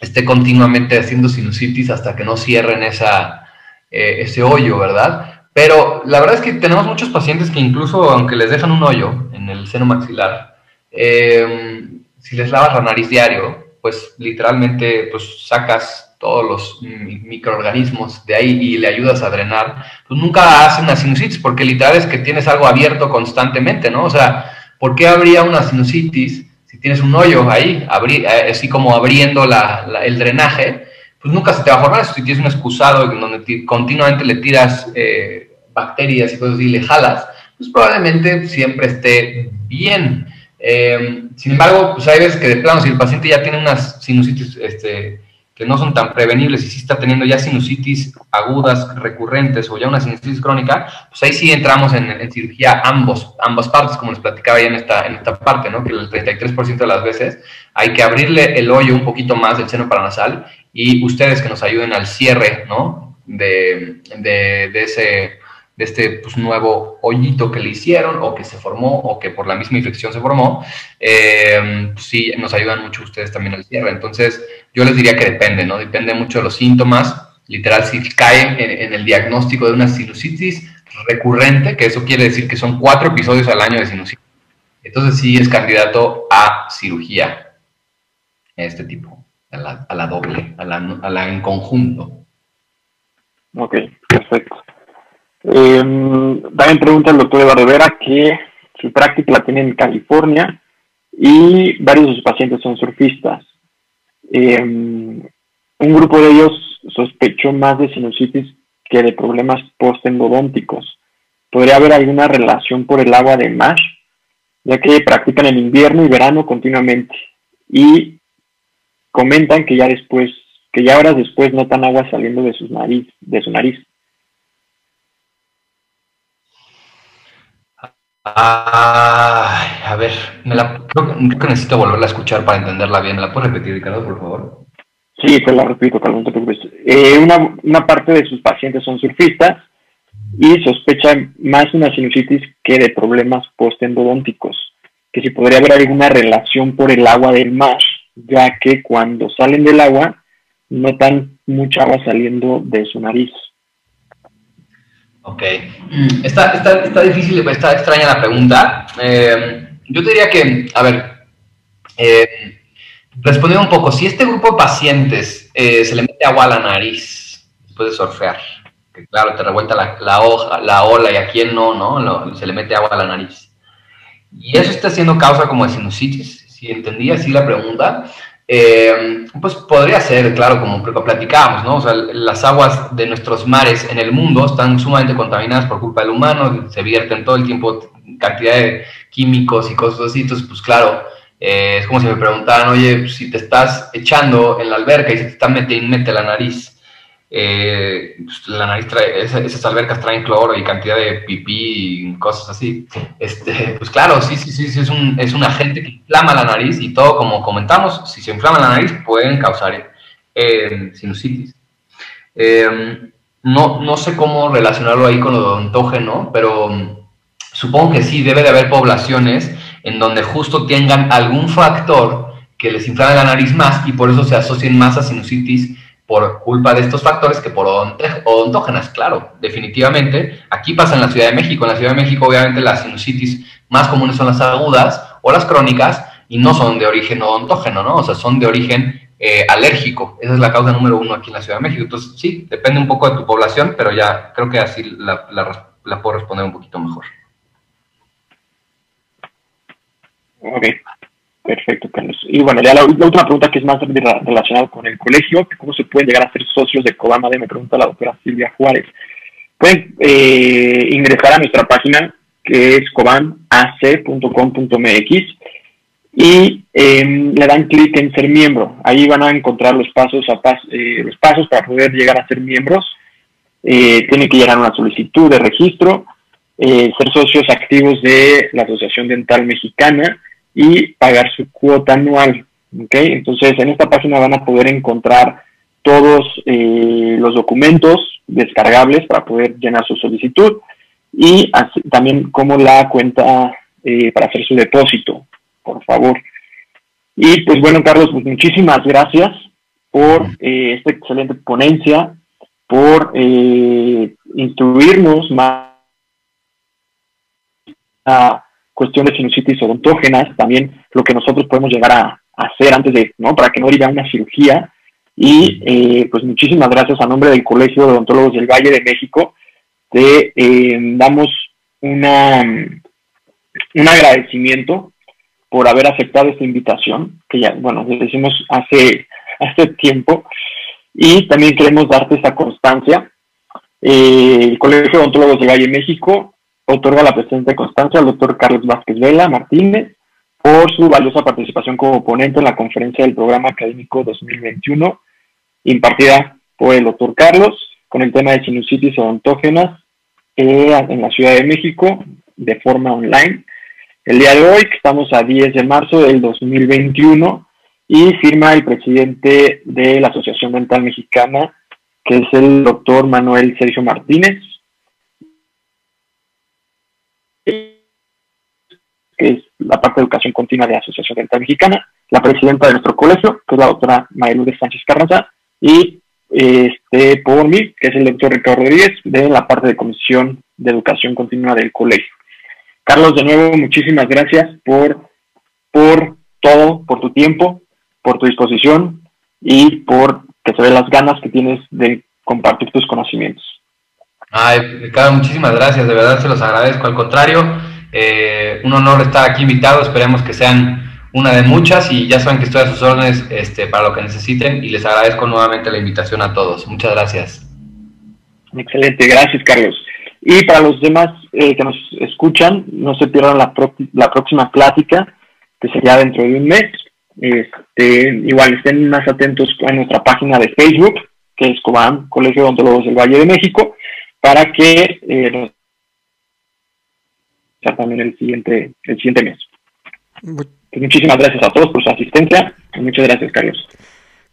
esté continuamente haciendo sinusitis hasta que no cierren esa, eh, ese hoyo, ¿verdad? Pero la verdad es que tenemos muchos pacientes que incluso aunque les dejan un hoyo en el seno maxilar, eh, si les lavas la nariz diario, pues literalmente pues sacas todos los microorganismos de ahí y le ayudas a drenar, pues nunca hacen una sinusitis, porque literal es que tienes algo abierto constantemente, ¿no? O sea, ¿por qué habría una sinusitis si tienes un hoyo ahí, eh, así como abriendo el drenaje? Pues nunca se te va a formar eso. Si tienes un excusado donde continuamente le tiras eh, bacterias y cosas así le jalas, pues probablemente siempre esté bien. Eh, sin embargo, pues hay veces que de plano, si el paciente ya tiene unas sinusitis este, que no son tan prevenibles y si está teniendo ya sinusitis agudas recurrentes o ya una sinusitis crónica, pues ahí sí entramos en, cirugía ambos, ambas partes, como les platicaba ya en esta, en esta parte, ¿no? que el 33% de las veces hay que abrirle el hoyo un poquito más del seno paranasal y ustedes que nos ayuden al cierre ¿no? de, de, de ese de este pues, nuevo hoyito que le hicieron o que se formó o que por la misma infección se formó, eh, pues, sí nos ayudan mucho ustedes también al cierre. Entonces, yo les diría que depende, ¿no? Depende mucho de los síntomas. Literal, si caen en, el diagnóstico de una sinusitis recurrente, que eso quiere decir que son cuatro episodios al año de sinusitis, entonces sí es candidato a cirugía, este tipo, a la, a la doble, a la, a la en conjunto. Ok, perfecto. Eh, también pregunta el doctor Eduardo Vera que su práctica la tiene en California y varios de sus pacientes son surfistas. Em, un grupo de ellos sospechó más de sinusitis que de problemas post-endodónticos. ¿Podría haber alguna relación por el agua de MASH? Ya que practican en invierno y verano continuamente. Y comentan que ya después, que ya horas después notan agua saliendo de, sus nariz, de su nariz. Ay, a ver, me la, creo, que necesito volverla a escuchar para entenderla bien. ¿Me la puedes repetir, Ricardo, por favor? Sí, te la repito, Carlos, no te preocupes. Eh, una, una parte de sus pacientes son surfistas y sospechan más una sinusitis que de problemas postendodónticos, que si podría haber alguna relación por el agua del mar, ya que cuando salen del agua notan mucha agua saliendo de su nariz. Ok. Mm, está, está, está difícil, está extraña la pregunta. Eh, yo diría que, a ver, eh, respondiendo un poco, si este grupo de pacientes eh, se le mete agua a la nariz después de surfear, que claro, te revuelta la, la, hoja, la ola y a quién no, ¿no? se le mete agua a la nariz. Y eso está siendo causa como de sinusitis, si entendí así la pregunta. Eh, pues podría ser, claro, como platicábamos, ¿no? O sea, las aguas de nuestros mares en el mundo están sumamente contaminadas por culpa del humano, se vierten todo el tiempo cantidad de químicos y cosas así, entonces, pues claro, eh, es como si me preguntaran, oye, si te estás echando en la alberca y se te está metiendo mete la nariz, eh, la nariz trae, esas, albercas traen cloro y cantidad de pipí y cosas así. Este, pues claro, sí, sí, sí, sí es, un, es un agente que inflama la nariz y todo, como comentamos, si se inflama la nariz pueden causar eh, sinusitis. Eh, no, no sé cómo relacionarlo ahí con lo odontógeno, pero mm, supongo que sí, debe de haber poblaciones en donde justo tengan algún factor que les inflame la nariz más y por eso se asocien más a sinusitis por culpa de estos factores que por odontógenas, claro, definitivamente. Aquí pasa en la Ciudad de México. En la Ciudad de México, obviamente, las sinusitis más comunes son las agudas o las crónicas y no son de origen odontógeno, ¿no? O sea, son de origen eh, alérgico. Esa es la causa número uno aquí en la Ciudad de México. Entonces, sí, depende un poco de tu población, pero ya creo que así la, la puedo responder un poquito mejor. Ok. Perfecto, Carlos. Y bueno, ya la, última pregunta que es más relacionada con el colegio, ¿cómo se pueden llegar a ser socios de Cobamade? Me pregunta la doctora Silvia Juárez. Pueden eh, ingresar a nuestra página que es cobamac.com.mx y em, le dan clic en ser miembro. Ahí van a encontrar los pasos, a eh, los pasos para poder llegar a ser miembros. Eh, tienen que llenar una solicitud de registro, ser socios activos de la Asociación Dental Mexicana y pagar su cuota anual. ¿okay? Entonces, en esta página van a poder encontrar todos eh, los documentos descargables para poder llenar su solicitud y también como la cuenta eh, para hacer su depósito, por favor. Y pues bueno, Carlos, pues muchísimas gracias por eh, esta excelente ponencia, por instruirnos más a cuestión de sinusitis odontógenas, también lo que nosotros podemos llegar a, hacer antes de, ¿no? Para que no haya una cirugía. Y eh, pues muchísimas gracias a nombre del Colegio de Odontólogos del Valle de México. Te eh, damos una, un agradecimiento por haber aceptado esta invitación, que ya, bueno, lo decimos hace, hace tiempo. Y también queremos darte esa constancia. Eh, el Colegio de Odontólogos del Valle de México otorga la presente constancia al doctor Carlos Vázquez Vela Martínez por su valiosa participación como ponente en la conferencia del programa académico 2021 impartida por el doctor Carlos con el tema de sinusitis odontógenas eh, en la Ciudad de México de forma online. El día de hoy, que estamos a 10 de marzo del 2021, y firma el presidente de la Asociación Mental Mexicana, que es el doctor Manuel Sergio Martínez, es la parte de educación continua de la Asociación Dental Mexicana, la presidenta de nuestro colegio, que es la doctora de Sánchez Carranza, y este, por mí, que es el doctor Ricardo Rodríguez, de la parte de Comisión de Educación Continua del colegio. Carlos, de nuevo, muchísimas gracias por, por todo, por tu tiempo, por tu disposición y por que se ve las ganas que tienes de compartir tus conocimientos. Ay, Ricardo, muchísimas gracias, de verdad se los agradezco. Al contrario, eh, un honor estar aquí invitado, esperemos que sean una de muchas y ya saben que estoy a sus órdenes este, para lo que necesiten y les agradezco nuevamente la invitación a todos. Muchas gracias. Excelente, gracias Carlos. Y para los demás eh, que nos escuchan, no se pierdan la, la próxima plática, que será dentro de un mes. Este, igual estén más atentos a nuestra página de Facebook, que es Colegio de Odontólogos del Valle de México, para que eh, también el siguiente, el siguiente mes. Pues muchísimas gracias a todos por su asistencia. Muchas gracias, Carlos.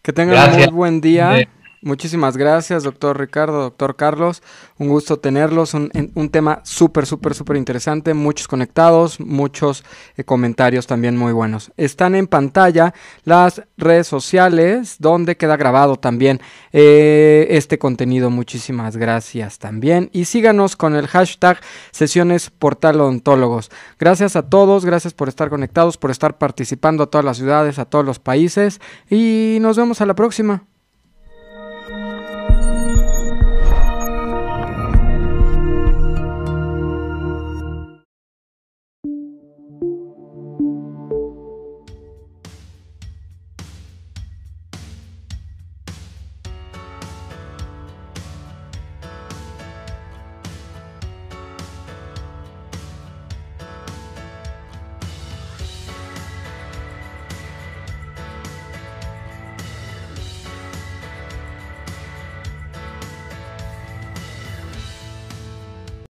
Que tengan un muy buen día. Muchísimas gracias, doctor Ricardo, doctor Carlos. Un gusto tenerlos. Un, un tema súper, súper, súper interesante. Muchos conectados, muchos eh, comentarios también muy buenos. Están en pantalla las redes sociales donde queda grabado también eh, este contenido. Muchísimas gracias también. Y síganos con el hashtag sesiones portal odontólogos. Gracias a todos, gracias por estar conectados, por estar participando a todas las ciudades, a todos los países. Y nos vemos a la próxima.